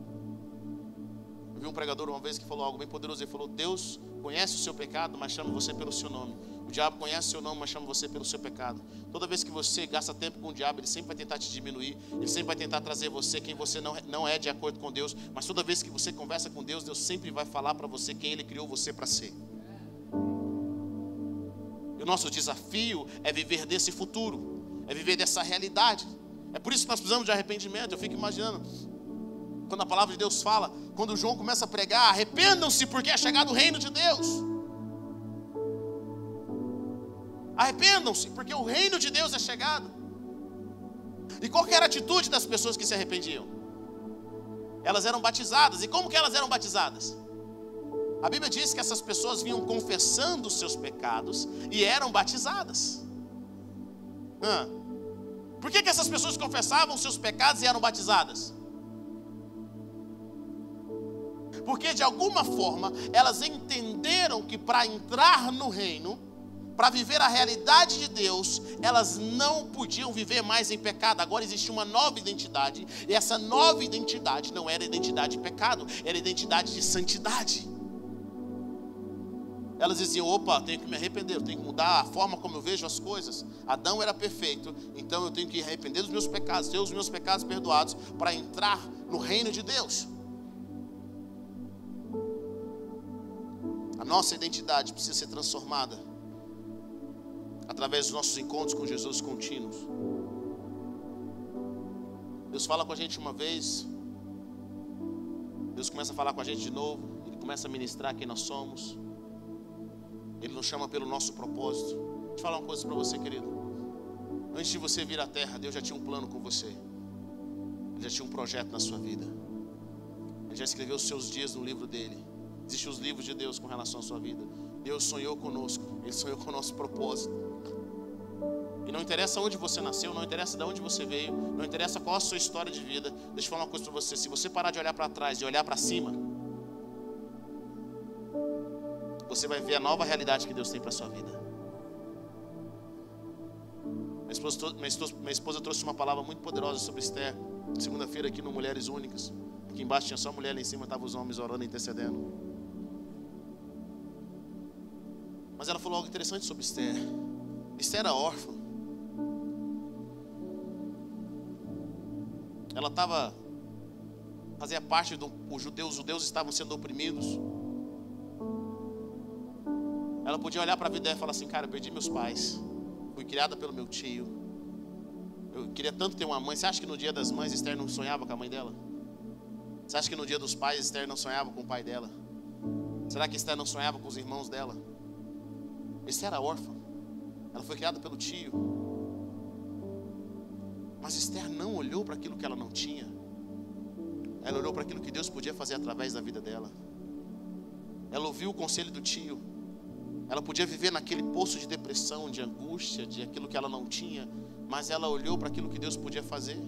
Eu vi um pregador uma vez que falou algo bem poderoso. Ele falou: Deus conhece o seu pecado, mas chama você pelo seu nome. O diabo conhece o seu nome, mas chama você pelo seu pecado. Toda vez que você gasta tempo com o diabo, ele sempre vai tentar te diminuir. Ele sempre vai tentar trazer você quem você não, não é de acordo com Deus. Mas toda vez que você conversa com Deus, Deus sempre vai falar para você quem Ele criou você para ser. E o nosso desafio é viver desse futuro, é viver dessa realidade. É por isso que nós precisamos de arrependimento. Eu fico imaginando quando a palavra de Deus fala, quando João começa a pregar, arrependam-se porque é chegado o reino de Deus. Arrependam-se porque o reino de Deus é chegado. E qual era a atitude das pessoas que se arrependiam? Elas eram batizadas. E como que elas eram batizadas? A Bíblia diz que essas pessoas vinham confessando os seus pecados e eram batizadas. Por que, que essas pessoas confessavam seus pecados e eram batizadas? Porque de alguma forma elas entenderam que para entrar no reino, para viver a realidade de Deus, elas não podiam viver mais em pecado. Agora existia uma nova identidade, e essa nova identidade não era identidade de pecado, era identidade de santidade. Elas diziam: opa, tenho que me arrepender, eu tenho que mudar a forma como eu vejo as coisas. Adão era perfeito, então eu tenho que arrepender dos meus pecados, ter os meus pecados perdoados, para entrar no reino de Deus. A nossa identidade precisa ser transformada através dos nossos encontros com Jesus contínuos. Deus fala com a gente uma vez, Deus começa a falar com a gente de novo, Ele começa a ministrar quem nós somos, Ele nos chama pelo nosso propósito. Deixa eu falar uma coisa para você, querido. Antes de você vir à terra, Deus já tinha um plano com você, Ele já tinha um projeto na sua vida, Ele já escreveu os seus dias no livro dele. Existem os livros de Deus com relação à sua vida. Deus sonhou conosco, Ele sonhou com o nosso propósito. E não interessa onde você nasceu, não interessa de onde você veio, não interessa qual a sua história de vida. Deixa eu falar uma coisa para você: se você parar de olhar para trás e olhar para cima, você vai ver a nova realidade que Deus tem para sua vida. Minha, esposa, minha esposa trouxe uma palavra muito poderosa sobre Esther, segunda-feira aqui no Mulheres Únicas. Aqui embaixo tinha só mulher, lá em cima estavam os homens orando e intercedendo. Mas ela falou algo interessante sobre Esther. Esther era órfã. Ela estava fazia parte do os judeus, os judeus estavam sendo oprimidos. Ela podia olhar para a vida dela e falar assim: Cara, eu perdi meus pais. Fui criada pelo meu tio. Eu queria tanto ter uma mãe. Você acha que no dia das mães Esther não sonhava com a mãe dela? Você acha que no dia dos pais Esther não sonhava com o pai dela? Será que Esther não sonhava com os irmãos dela? Esther era órfã. Ela foi criada pelo tio. Mas Esther não olhou para aquilo que ela não tinha. Ela olhou para aquilo que Deus podia fazer através da vida dela. Ela ouviu o conselho do tio. Ela podia viver naquele poço de depressão, de angústia, de aquilo que ela não tinha, mas ela olhou para aquilo que Deus podia fazer.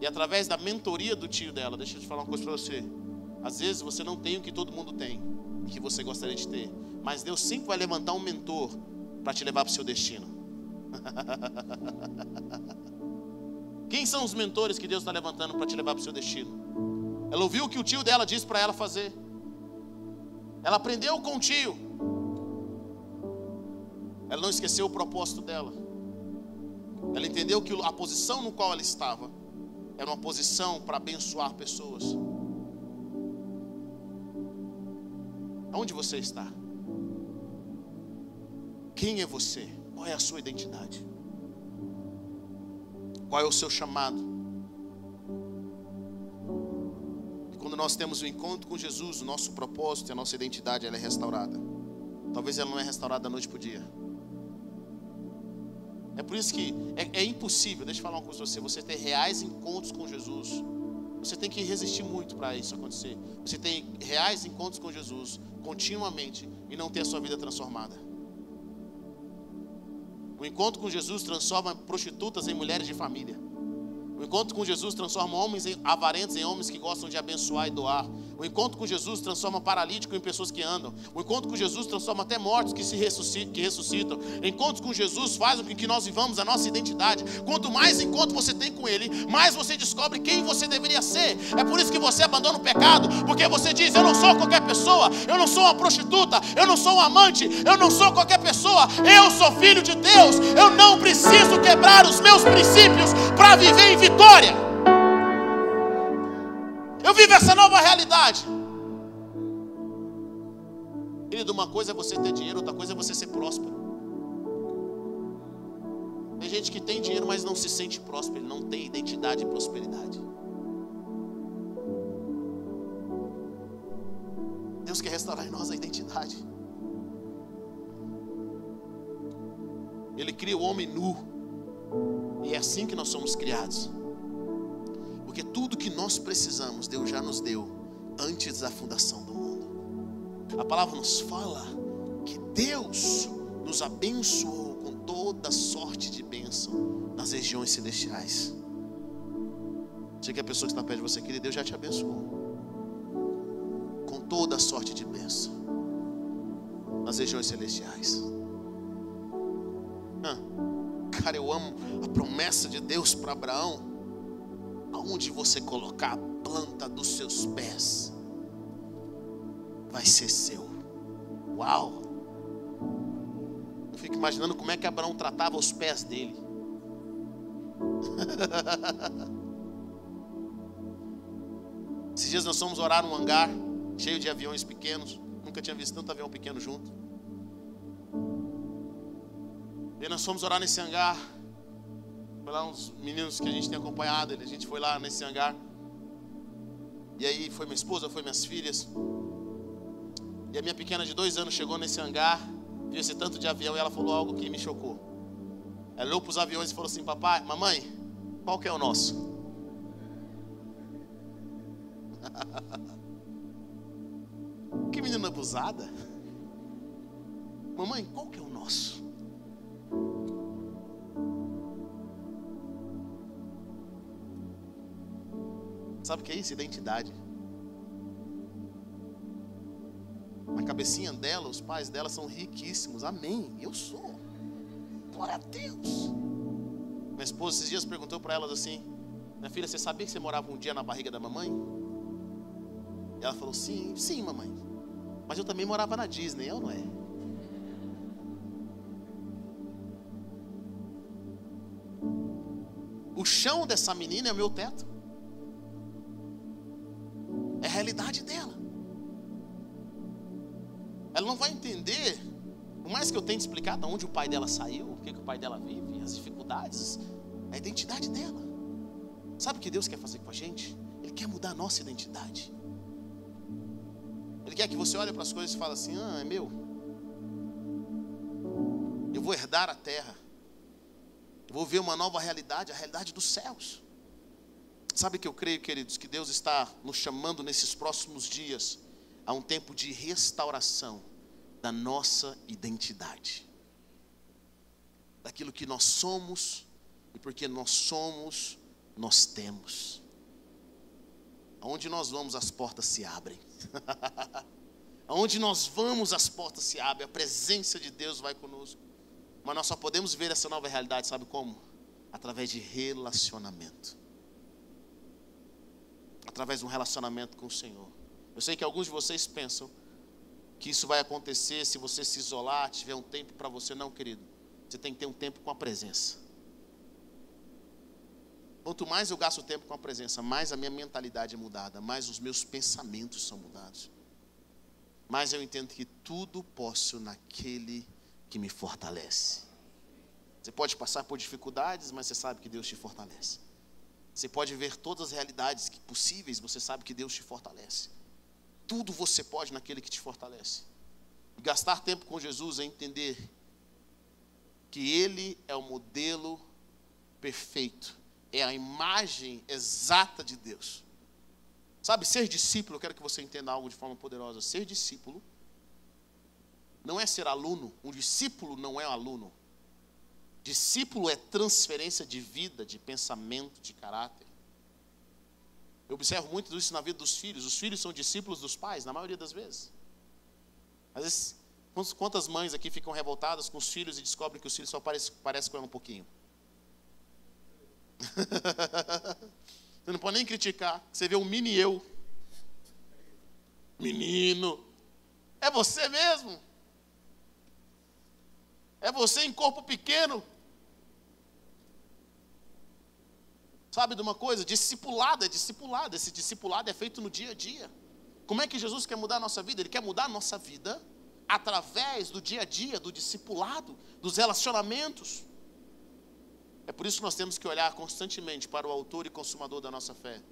E através da mentoria do tio dela, deixa eu te falar uma coisa para você. Às vezes você não tem o que todo mundo tem, que você gostaria de ter, mas Deus sempre vai levantar um mentor para te levar para o seu destino. Quem são os mentores que Deus está levantando para te levar para o seu destino? Ela ouviu o que o tio dela disse para ela fazer. Ela aprendeu com o tio. Ela não esqueceu o propósito dela. Ela entendeu que a posição no qual ela estava era uma posição para abençoar pessoas. Aonde você está? Quem é você? Qual é a sua identidade? Qual é o seu chamado? quando nós temos o encontro com Jesus, o nosso propósito e a nossa identidade ela é restaurada. Talvez ela não é restaurada da noite para o dia. É por isso que é, é, impossível, deixa eu falar uma coisa para você, você ter reais encontros com Jesus. Você tem que resistir muito para isso acontecer. Você tem reais encontros com Jesus continuamente e não ter a sua vida transformada. O encontro com Jesus transforma prostitutas em mulheres de família. O encontro com Jesus transforma homens avarentos em homens que gostam de abençoar e doar. Encontro com Jesus transforma paralítico em pessoas que andam. O encontro com Jesus transforma até mortos que se ressuscitam, que ressuscitam. Encontros com Jesus fazem com que nós vivamos a nossa identidade. Quanto mais encontro você tem com Ele, mais você descobre quem você deveria ser. É por isso que você abandona o pecado, porque você diz: Eu não sou qualquer pessoa, eu não sou uma prostituta, eu não sou um amante, eu não sou qualquer pessoa, eu sou filho de Deus. Eu não preciso quebrar os meus princípios para viver em vitória. Realidade. Querido, uma coisa é você ter dinheiro, outra coisa é você ser próspero. Tem gente que tem dinheiro, mas não se sente próspero, não tem identidade e prosperidade. Deus quer restaurar em nós a identidade. Ele cria o homem nu. E é assim que nós somos criados. Porque tudo que nós precisamos, Deus já nos deu antes da fundação do mundo. A palavra nos fala que Deus nos abençoou com toda sorte de bênção nas regiões celestiais. Diga a pessoa que está perto de você, querido, Deus já te abençoou. Com toda sorte de bênção nas regiões celestiais. Cara, eu amo a promessa de Deus para Abraão aonde você colocar a planta dos seus pés, vai ser seu. Uau! Eu fico imaginando como é que Abraão tratava os pés dele. Esses dias nós fomos orar num hangar cheio de aviões pequenos. Nunca tinha visto tanto avião pequeno junto. E nós fomos orar nesse hangar. Foi lá uns meninos que a gente tem acompanhado, a gente foi lá nesse hangar. E aí foi minha esposa, foi minhas filhas. E a minha pequena de dois anos chegou nesse hangar, viu esse tanto de avião e ela falou algo que me chocou. Ela olhou para os aviões e falou assim: Papai, mamãe, qual que é o nosso? que menina abusada. Mamãe, qual que é o nosso? Sabe o que é isso? Identidade. Na cabecinha dela, os pais dela são riquíssimos. Amém. Eu sou. Glória a Deus. Minha esposa esses dias perguntou para elas assim: Minha filha, você sabia que você morava um dia na barriga da mamãe? E ela falou: Sim, sim, mamãe. Mas eu também morava na Disney, eu não é? O chão dessa menina é o meu teto. Realidade dela. Ela não vai entender, por mais que eu tente explicar de onde o pai dela saiu, o que, que o pai dela vive, as dificuldades, a identidade dela. Sabe o que Deus quer fazer com a gente? Ele quer mudar a nossa identidade. Ele quer que você olhe para as coisas e fale assim: ah, é meu. Eu vou herdar a terra. Eu vou ver uma nova realidade, a realidade dos céus. Sabe que eu creio, queridos, que Deus está nos chamando nesses próximos dias a um tempo de restauração da nossa identidade. Daquilo que nós somos e porque nós somos, nós temos. Aonde nós vamos, as portas se abrem. Aonde nós vamos, as portas se abrem. A presença de Deus vai conosco. Mas nós só podemos ver essa nova realidade, sabe como? Através de relacionamento. Através de um relacionamento com o Senhor. Eu sei que alguns de vocês pensam que isso vai acontecer se você se isolar, tiver um tempo para você. Não, querido. Você tem que ter um tempo com a presença. Quanto mais eu gasto tempo com a presença, mais a minha mentalidade é mudada, mais os meus pensamentos são mudados. Mais eu entendo que tudo posso naquele que me fortalece. Você pode passar por dificuldades, mas você sabe que Deus te fortalece. Você pode ver todas as realidades possíveis, você sabe que Deus te fortalece. Tudo você pode naquele que te fortalece. E gastar tempo com Jesus é entender que Ele é o modelo perfeito é a imagem exata de Deus. Sabe, ser discípulo, eu quero que você entenda algo de forma poderosa. Ser discípulo não é ser aluno, um discípulo não é um aluno. Discípulo é transferência de vida, de pensamento, de caráter. Eu observo muito isso na vida dos filhos. Os filhos são discípulos dos pais, na maioria das vezes. Às vezes, quantas mães aqui ficam revoltadas com os filhos e descobrem que os filhos só parecem, parecem com ela um pouquinho? Você não pode nem criticar. Você vê um mini eu. Menino. É você mesmo. É você em corpo pequeno. Sabe de uma coisa? Discipulado é discipulado. Esse discipulado é feito no dia a dia. Como é que Jesus quer mudar a nossa vida? Ele quer mudar a nossa vida através do dia a dia, do discipulado, dos relacionamentos. É por isso que nós temos que olhar constantemente para o autor e consumador da nossa fé.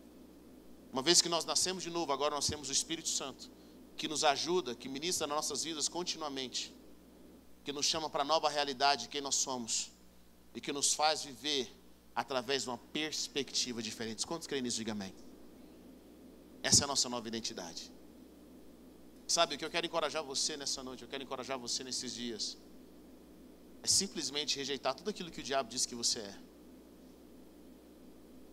Uma vez que nós nascemos de novo, agora nós temos o Espírito Santo, que nos ajuda, que ministra nas nossas vidas continuamente, que nos chama para a nova realidade de quem nós somos e que nos faz viver através de uma perspectiva diferente. Quantos creem nisso? Diga amém. Essa é a nossa nova identidade. Sabe o que eu quero encorajar você nessa noite, eu quero encorajar você nesses dias é simplesmente rejeitar tudo aquilo que o diabo diz que você é.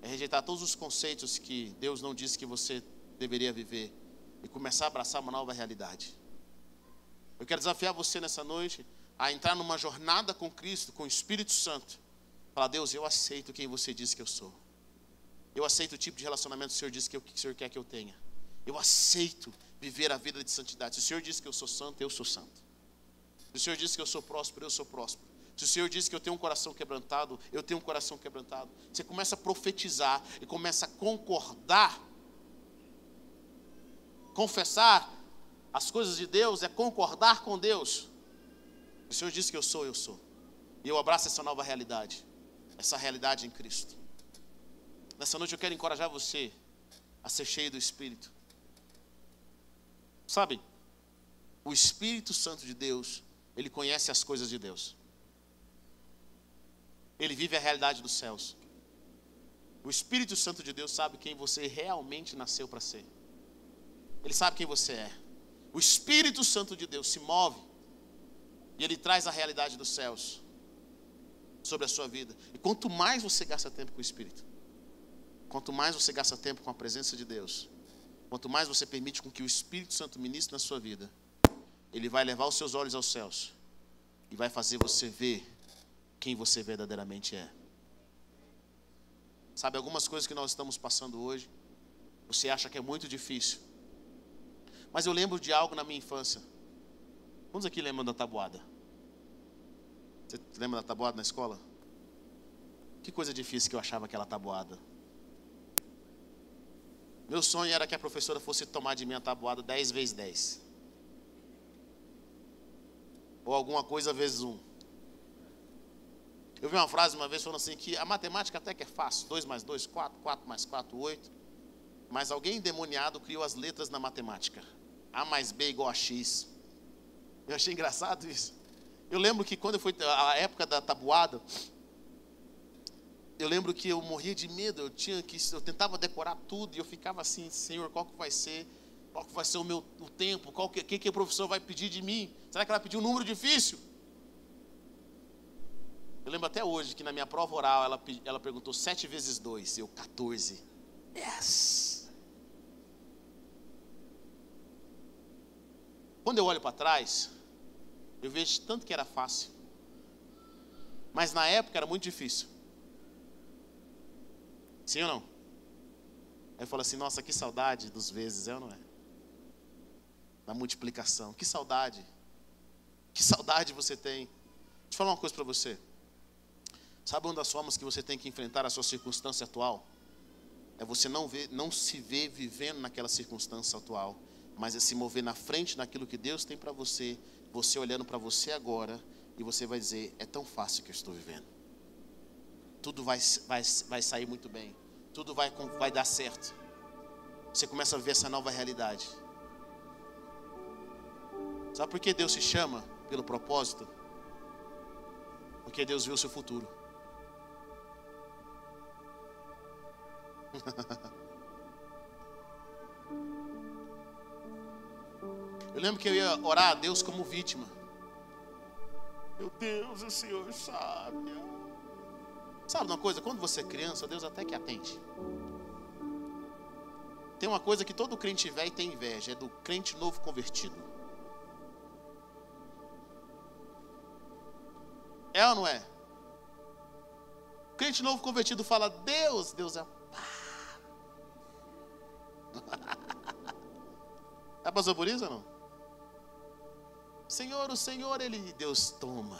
É rejeitar todos os conceitos que Deus não disse que você deveria viver e começar a abraçar uma nova realidade. Eu quero desafiar você nessa noite a entrar numa jornada com Cristo, com o Espírito Santo. Falar, Deus, eu aceito quem você disse que eu sou. Eu aceito o tipo de relacionamento que o Senhor disse que, eu, que o Senhor quer que eu tenha. Eu aceito viver a vida de santidade. Se o Senhor disse que eu sou santo, eu sou santo. Se o Senhor disse que eu sou próspero, eu sou próspero. Se o Senhor disse que eu tenho um coração quebrantado, eu tenho um coração quebrantado. Você começa a profetizar e começa a concordar. Confessar as coisas de Deus é concordar com Deus. O Senhor disse que eu sou, eu sou. E eu abraço essa nova realidade. Essa realidade em Cristo. Nessa noite eu quero encorajar você a ser cheio do Espírito. Sabe, o Espírito Santo de Deus ele conhece as coisas de Deus. Ele vive a realidade dos céus. O Espírito Santo de Deus sabe quem você realmente nasceu para ser. Ele sabe quem você é. O Espírito Santo de Deus se move e ele traz a realidade dos céus sobre a sua vida. E quanto mais você gasta tempo com o Espírito, quanto mais você gasta tempo com a presença de Deus, quanto mais você permite com que o Espírito Santo ministre na sua vida, ele vai levar os seus olhos aos céus e vai fazer você ver quem você verdadeiramente é. Sabe, algumas coisas que nós estamos passando hoje, você acha que é muito difícil. Mas eu lembro de algo na minha infância. Quantos aqui lembram da tabuada? Você lembra da tabuada na escola? Que coisa difícil que eu achava aquela tabuada. Meu sonho era que a professora fosse tomar de mim a tabuada 10 vezes 10. Ou alguma coisa vezes 1. Eu vi uma frase uma vez falando assim que a matemática até que é fácil. 2 mais 2, 4, 4 mais 4, 8. Mas alguém endemoniado criou as letras na matemática. A mais B igual a X. Eu achei engraçado isso. Eu lembro que quando foi a época da tabuada, eu lembro que eu morria de medo, eu tinha que eu tentava decorar tudo e eu ficava assim, Senhor, qual que vai ser? Qual que vai ser o meu o tempo? Qual que, que que o professor vai pedir de mim? Será que ela pediu um número difícil? Eu lembro até hoje que na minha prova oral ela, ela perguntou 7 vezes 2, eu 14. Yes! Quando eu olho para trás, eu vejo tanto que era fácil. Mas na época era muito difícil. Sim ou não? Aí eu falo assim, nossa, que saudade dos vezes, é ou não é? Da multiplicação. Que saudade. Que saudade você tem. Deixa eu falar uma coisa para você. Sabe uma das formas que você tem que enfrentar a sua circunstância atual? É você não, ver, não se ver vivendo naquela circunstância atual, mas é se mover na frente naquilo que Deus tem para você, você olhando para você agora, e você vai dizer: é tão fácil que eu estou vivendo tudo vai, vai, vai sair muito bem, tudo vai, vai dar certo. Você começa a ver essa nova realidade. Sabe por que Deus se chama pelo propósito? Porque Deus viu o seu futuro. Eu lembro que eu ia orar a Deus como vítima. Meu Deus, o Senhor sabe. Sabe uma coisa? Quando você é criança, Deus até que atende. Tem uma coisa que todo crente velho tem inveja, é do crente novo convertido. É ou não é? O crente novo convertido fala, Deus, Deus é. Já passou por isso ou não? Senhor, o Senhor, Ele, Deus toma.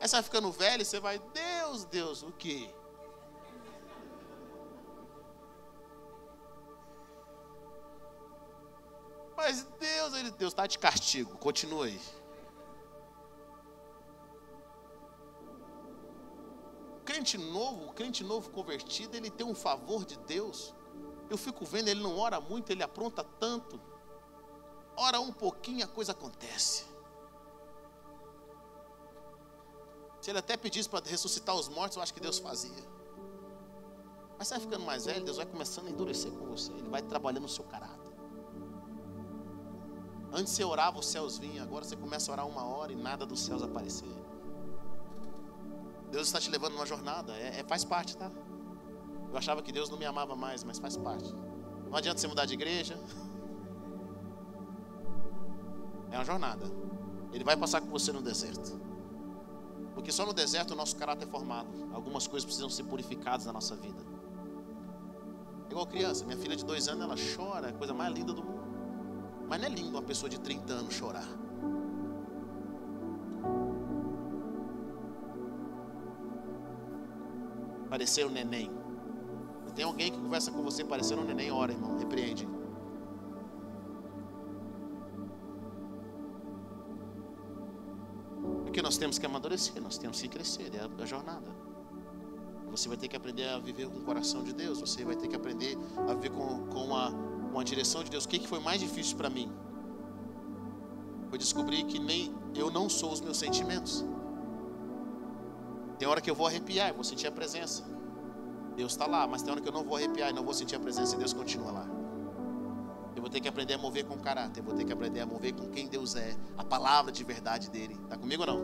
Aí você vai ficando velho você vai, Deus, Deus, o quê? Mas Deus, ele, Deus está de castigo, continua aí. O crente novo, o crente novo convertido, ele tem um favor de Deus. Eu fico vendo, ele não ora muito, ele apronta tanto. Ora um pouquinho, a coisa acontece. Se ele até pedisse para ressuscitar os mortos, eu acho que Deus fazia. Mas você vai ficando mais velho, Deus vai começando a endurecer com você. Ele vai trabalhando o seu caráter. Antes você orava, os céus vinham. Agora você começa a orar uma hora e nada dos céus aparecer. Deus está te levando numa jornada. É, é, faz parte, tá? Eu achava que Deus não me amava mais, mas faz parte. Não adianta você mudar de igreja. É uma jornada. Ele vai passar com você no deserto. Porque só no deserto o nosso caráter é formado. Algumas coisas precisam ser purificadas na nossa vida. É igual criança, minha filha de dois anos, ela chora, é a coisa mais linda do mundo. Mas não é lindo uma pessoa de 30 anos chorar. Parecer um neném. Tem alguém que conversa com você parecendo um neném, ora, irmão, repreende. Porque nós temos que amadurecer, nós temos que crescer, é a jornada. Você vai ter que aprender a viver com o coração de Deus, você vai ter que aprender a viver com, com, a, com a direção de Deus. O que, que foi mais difícil para mim? Foi descobrir que nem eu não sou os meus sentimentos. Tem hora que eu vou arrepiar, eu vou sentir a presença. Deus está lá, mas tem hora que eu não vou arrepiar e não vou sentir a presença e Deus continua lá. Eu vou ter que aprender a mover com caráter. Vou ter que aprender a mover com quem Deus é. A palavra de verdade dele. Está comigo ou não?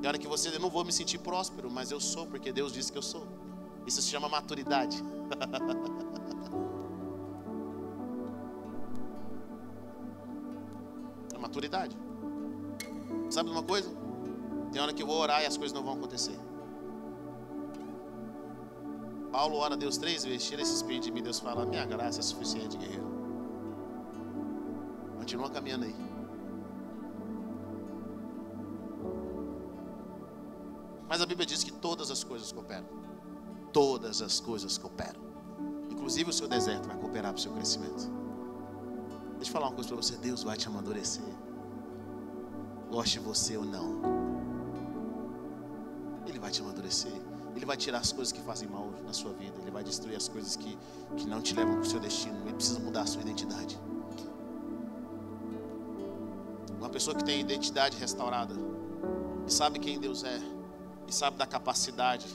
Tem hora que você, eu não vou me sentir próspero, mas eu sou, porque Deus disse que eu sou. Isso se chama maturidade. é maturidade. Sabe uma coisa? Tem hora que eu vou orar e as coisas não vão acontecer. Paulo ora a Deus três vezes, tira esse espinho de mim. Deus fala: Minha graça é suficiente, guerreiro. Continua caminhando aí. Mas a Bíblia diz que todas as coisas cooperam. Todas as coisas cooperam. Inclusive o seu deserto vai cooperar para o seu crescimento. Deixa eu falar uma coisa para você: Deus vai te amadurecer. Goste você ou não. Ele vai te amadurecer. Ele vai tirar as coisas que fazem mal na sua vida. Ele vai destruir as coisas que, que não te levam para o seu destino. Ele precisa mudar a sua identidade. Uma pessoa que tem identidade restaurada e sabe quem Deus é e sabe da capacidade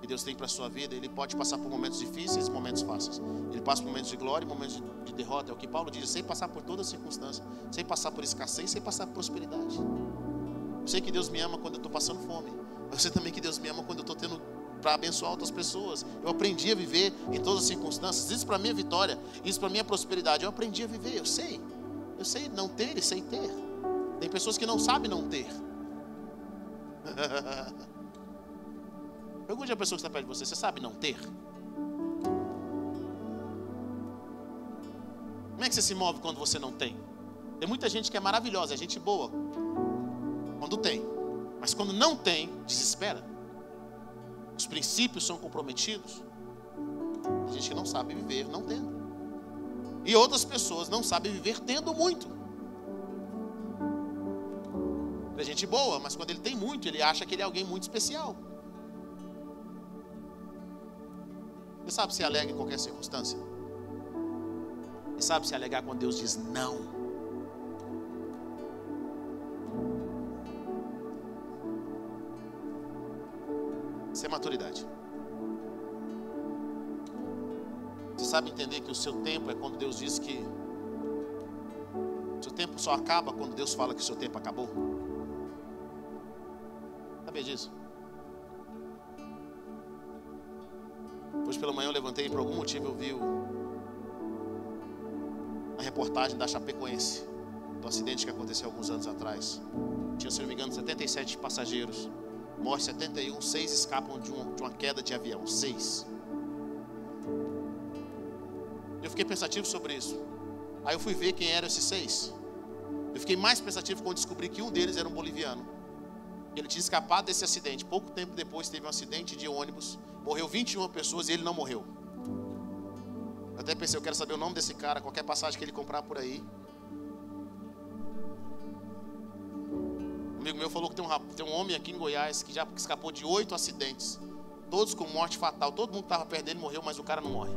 que Deus tem para a sua vida, ele pode passar por momentos difíceis e momentos fáceis. Ele passa por momentos de glória e momentos de, de derrota. É o que Paulo diz, sem passar por todas as circunstâncias, sem passar por escassez, sem passar por prosperidade. Eu sei que Deus me ama quando eu estou passando fome. Eu sei também que Deus me ama quando eu estou tendo para abençoar outras pessoas. Eu aprendi a viver em todas as circunstâncias. Isso para mim é vitória, isso para mim é prosperidade. Eu aprendi a viver, eu sei. Eu sei não ter e sei ter. Tem pessoas que não sabem não ter. Pergunte a pessoa que está perto de você: você sabe não ter? Como é que você se move quando você não tem? Tem muita gente que é maravilhosa, é gente boa. Quando tem. Mas quando não tem, desespera. Os princípios são comprometidos. Tem gente que não sabe viver não tendo. E outras pessoas não sabem viver tendo muito. É gente boa, mas quando ele tem muito, ele acha que ele é alguém muito especial. Você sabe se alega em qualquer circunstância? E sabe se alegar quando Deus diz não? Isso é maturidade. Você sabe entender que o seu tempo é quando Deus diz que. O seu tempo só acaba quando Deus fala que o seu tempo acabou? Sabia disso? Hoje pela manhã eu levantei e por algum motivo eu vi a reportagem da Chapecoense, do acidente que aconteceu alguns anos atrás. Tinha, se não me engano, 77 passageiros. Morre 71, seis escapam de, um, de uma queda de avião. Seis. Eu fiquei pensativo sobre isso. Aí eu fui ver quem eram esses seis. Eu fiquei mais pensativo quando descobri que um deles era um boliviano. Ele tinha escapado desse acidente. Pouco tempo depois teve um acidente de ônibus Morreu 21 pessoas e ele não morreu. Eu até pensei, eu quero saber o nome desse cara, qualquer passagem que ele comprar por aí. Meu falou que tem um, tem um homem aqui em Goiás que já escapou de oito acidentes. Todos com morte fatal. Todo mundo estava dele morreu, mas o cara não morre.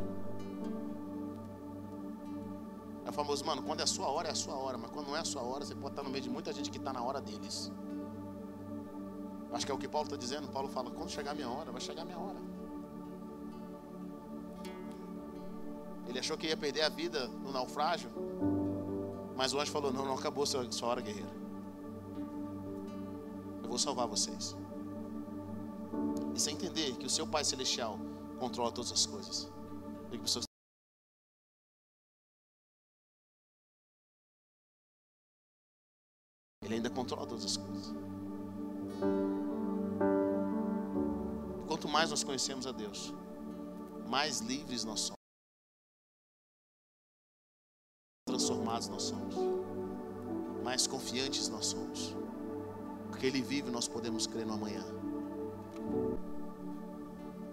É o famoso, mano, quando é a sua hora, é a sua hora. Mas quando não é a sua hora, você pode estar no meio de muita gente que está na hora deles. Acho que é o que Paulo está dizendo. Paulo fala: quando chegar a minha hora, vai chegar a minha hora. Ele achou que ia perder a vida no naufrágio. Mas o anjo falou: Não, não acabou sua hora, guerreiro. Vou salvar vocês. E sem entender que o seu Pai Celestial controla todas as coisas. pessoas Ele ainda controla todas as coisas. Quanto mais nós conhecemos a Deus, mais livres nós somos. transformados nós somos, mais confiantes nós somos. Porque Ele vive, nós podemos crer no amanhã.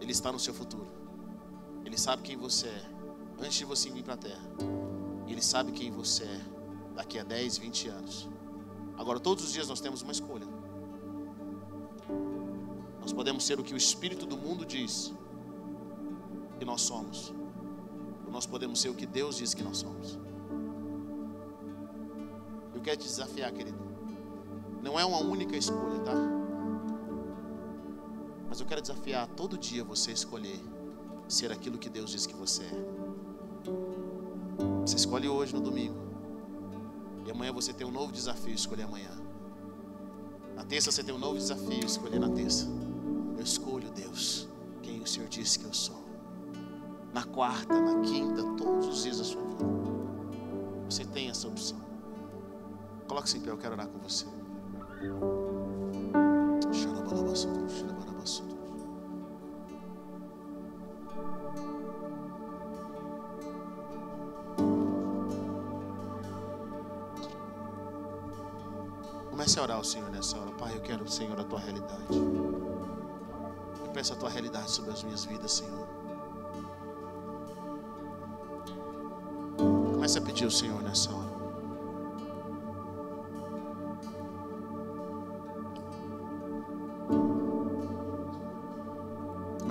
Ele está no seu futuro. Ele sabe quem você é antes de você vir para a terra. Ele sabe quem você é daqui a 10, 20 anos. Agora, todos os dias nós temos uma escolha. Nós podemos ser o que o Espírito do mundo diz que nós somos. Ou nós podemos ser o que Deus diz que nós somos. Eu quero te desafiar, querido. Não é uma única escolha, tá? Mas eu quero desafiar todo dia você escolher ser aquilo que Deus diz que você é. Você escolhe hoje no domingo. E amanhã você tem um novo desafio, escolher amanhã. Na terça você tem um novo desafio, escolher na terça. Eu escolho Deus, quem o Senhor disse que eu sou. Na quarta, na quinta, todos os dias da sua vida. Você tem essa opção. Coloque-se em pé, eu quero orar com você. Comece a orar ao Senhor nessa hora. Pai, eu quero, Senhor, a tua realidade. Eu peço a tua realidade sobre as minhas vidas, Senhor. Comece a pedir ao Senhor nessa hora.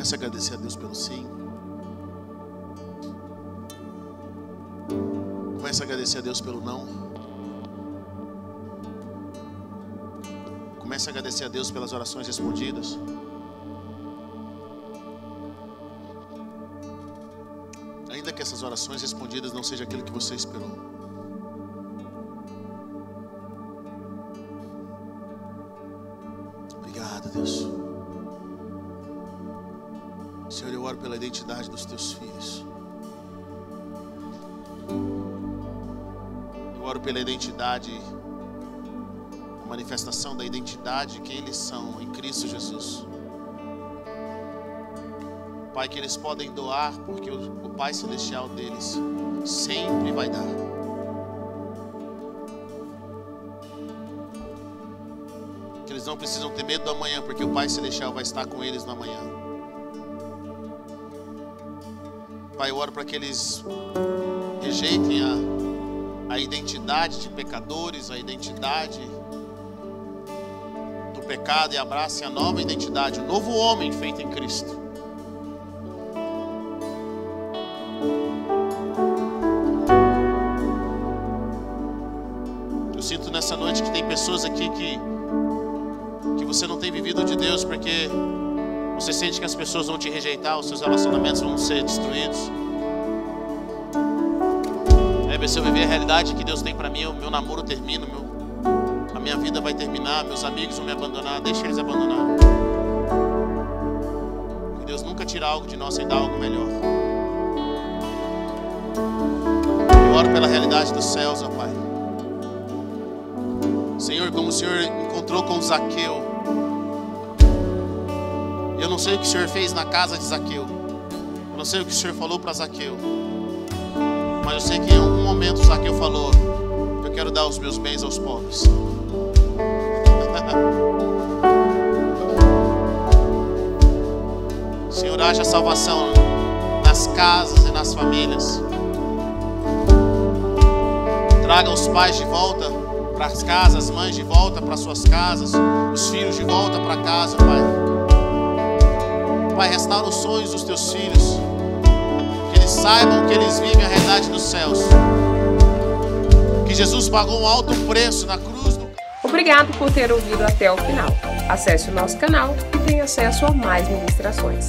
Comece a agradecer a Deus pelo sim. Comece a agradecer a Deus pelo não. Comece a agradecer a Deus pelas orações respondidas. Ainda que essas orações respondidas não sejam aquilo que você esperou. Identidade dos teus filhos. Eu oro pela identidade, a manifestação da identidade que eles são em Cristo Jesus. Pai, que eles podem doar, porque o, Pai Celestial deles sempre vai dar. Que eles não precisam ter medo do amanhã, porque o Pai Celestial vai estar com eles no amanhã. Pai, eu oro para que eles rejeitem a, a identidade de pecadores, a identidade do pecado e abracem a nova identidade, o novo homem feito em Cristo. Eu sinto nessa noite que tem pessoas aqui que, que você não tem vivido de Deus porque você sente que as pessoas vão te rejeitar, os seus relacionamentos vão ser destruídos. É, se eu viver a realidade que Deus tem para mim, o meu namoro termina, meu, a minha vida vai terminar, meus amigos vão me abandonar, deixa eles abandonar. Deus nunca tira algo de nós sem dar algo melhor. Eu oro pela realidade dos céus, ó Pai. Senhor, como o Senhor encontrou com Zaqueu. Eu não sei o que o Senhor fez na casa de Zaqueu. Eu não sei o que o Senhor falou para Zaqueu. Mas eu sei que em algum momento Zaqueu falou: Eu quero dar os meus bens aos pobres. Senhor, haja salvação nas casas e nas famílias. Traga os pais de volta para as casas, as mães de volta para suas casas, os filhos de volta para casa, Pai. Pai, restaura os sonhos dos teus filhos. Que eles saibam que eles vivem a realidade dos céus. Que Jesus pagou um alto preço na cruz. Do... Obrigado por ter ouvido até o final. Acesse o nosso canal e tenha acesso a mais ministrações.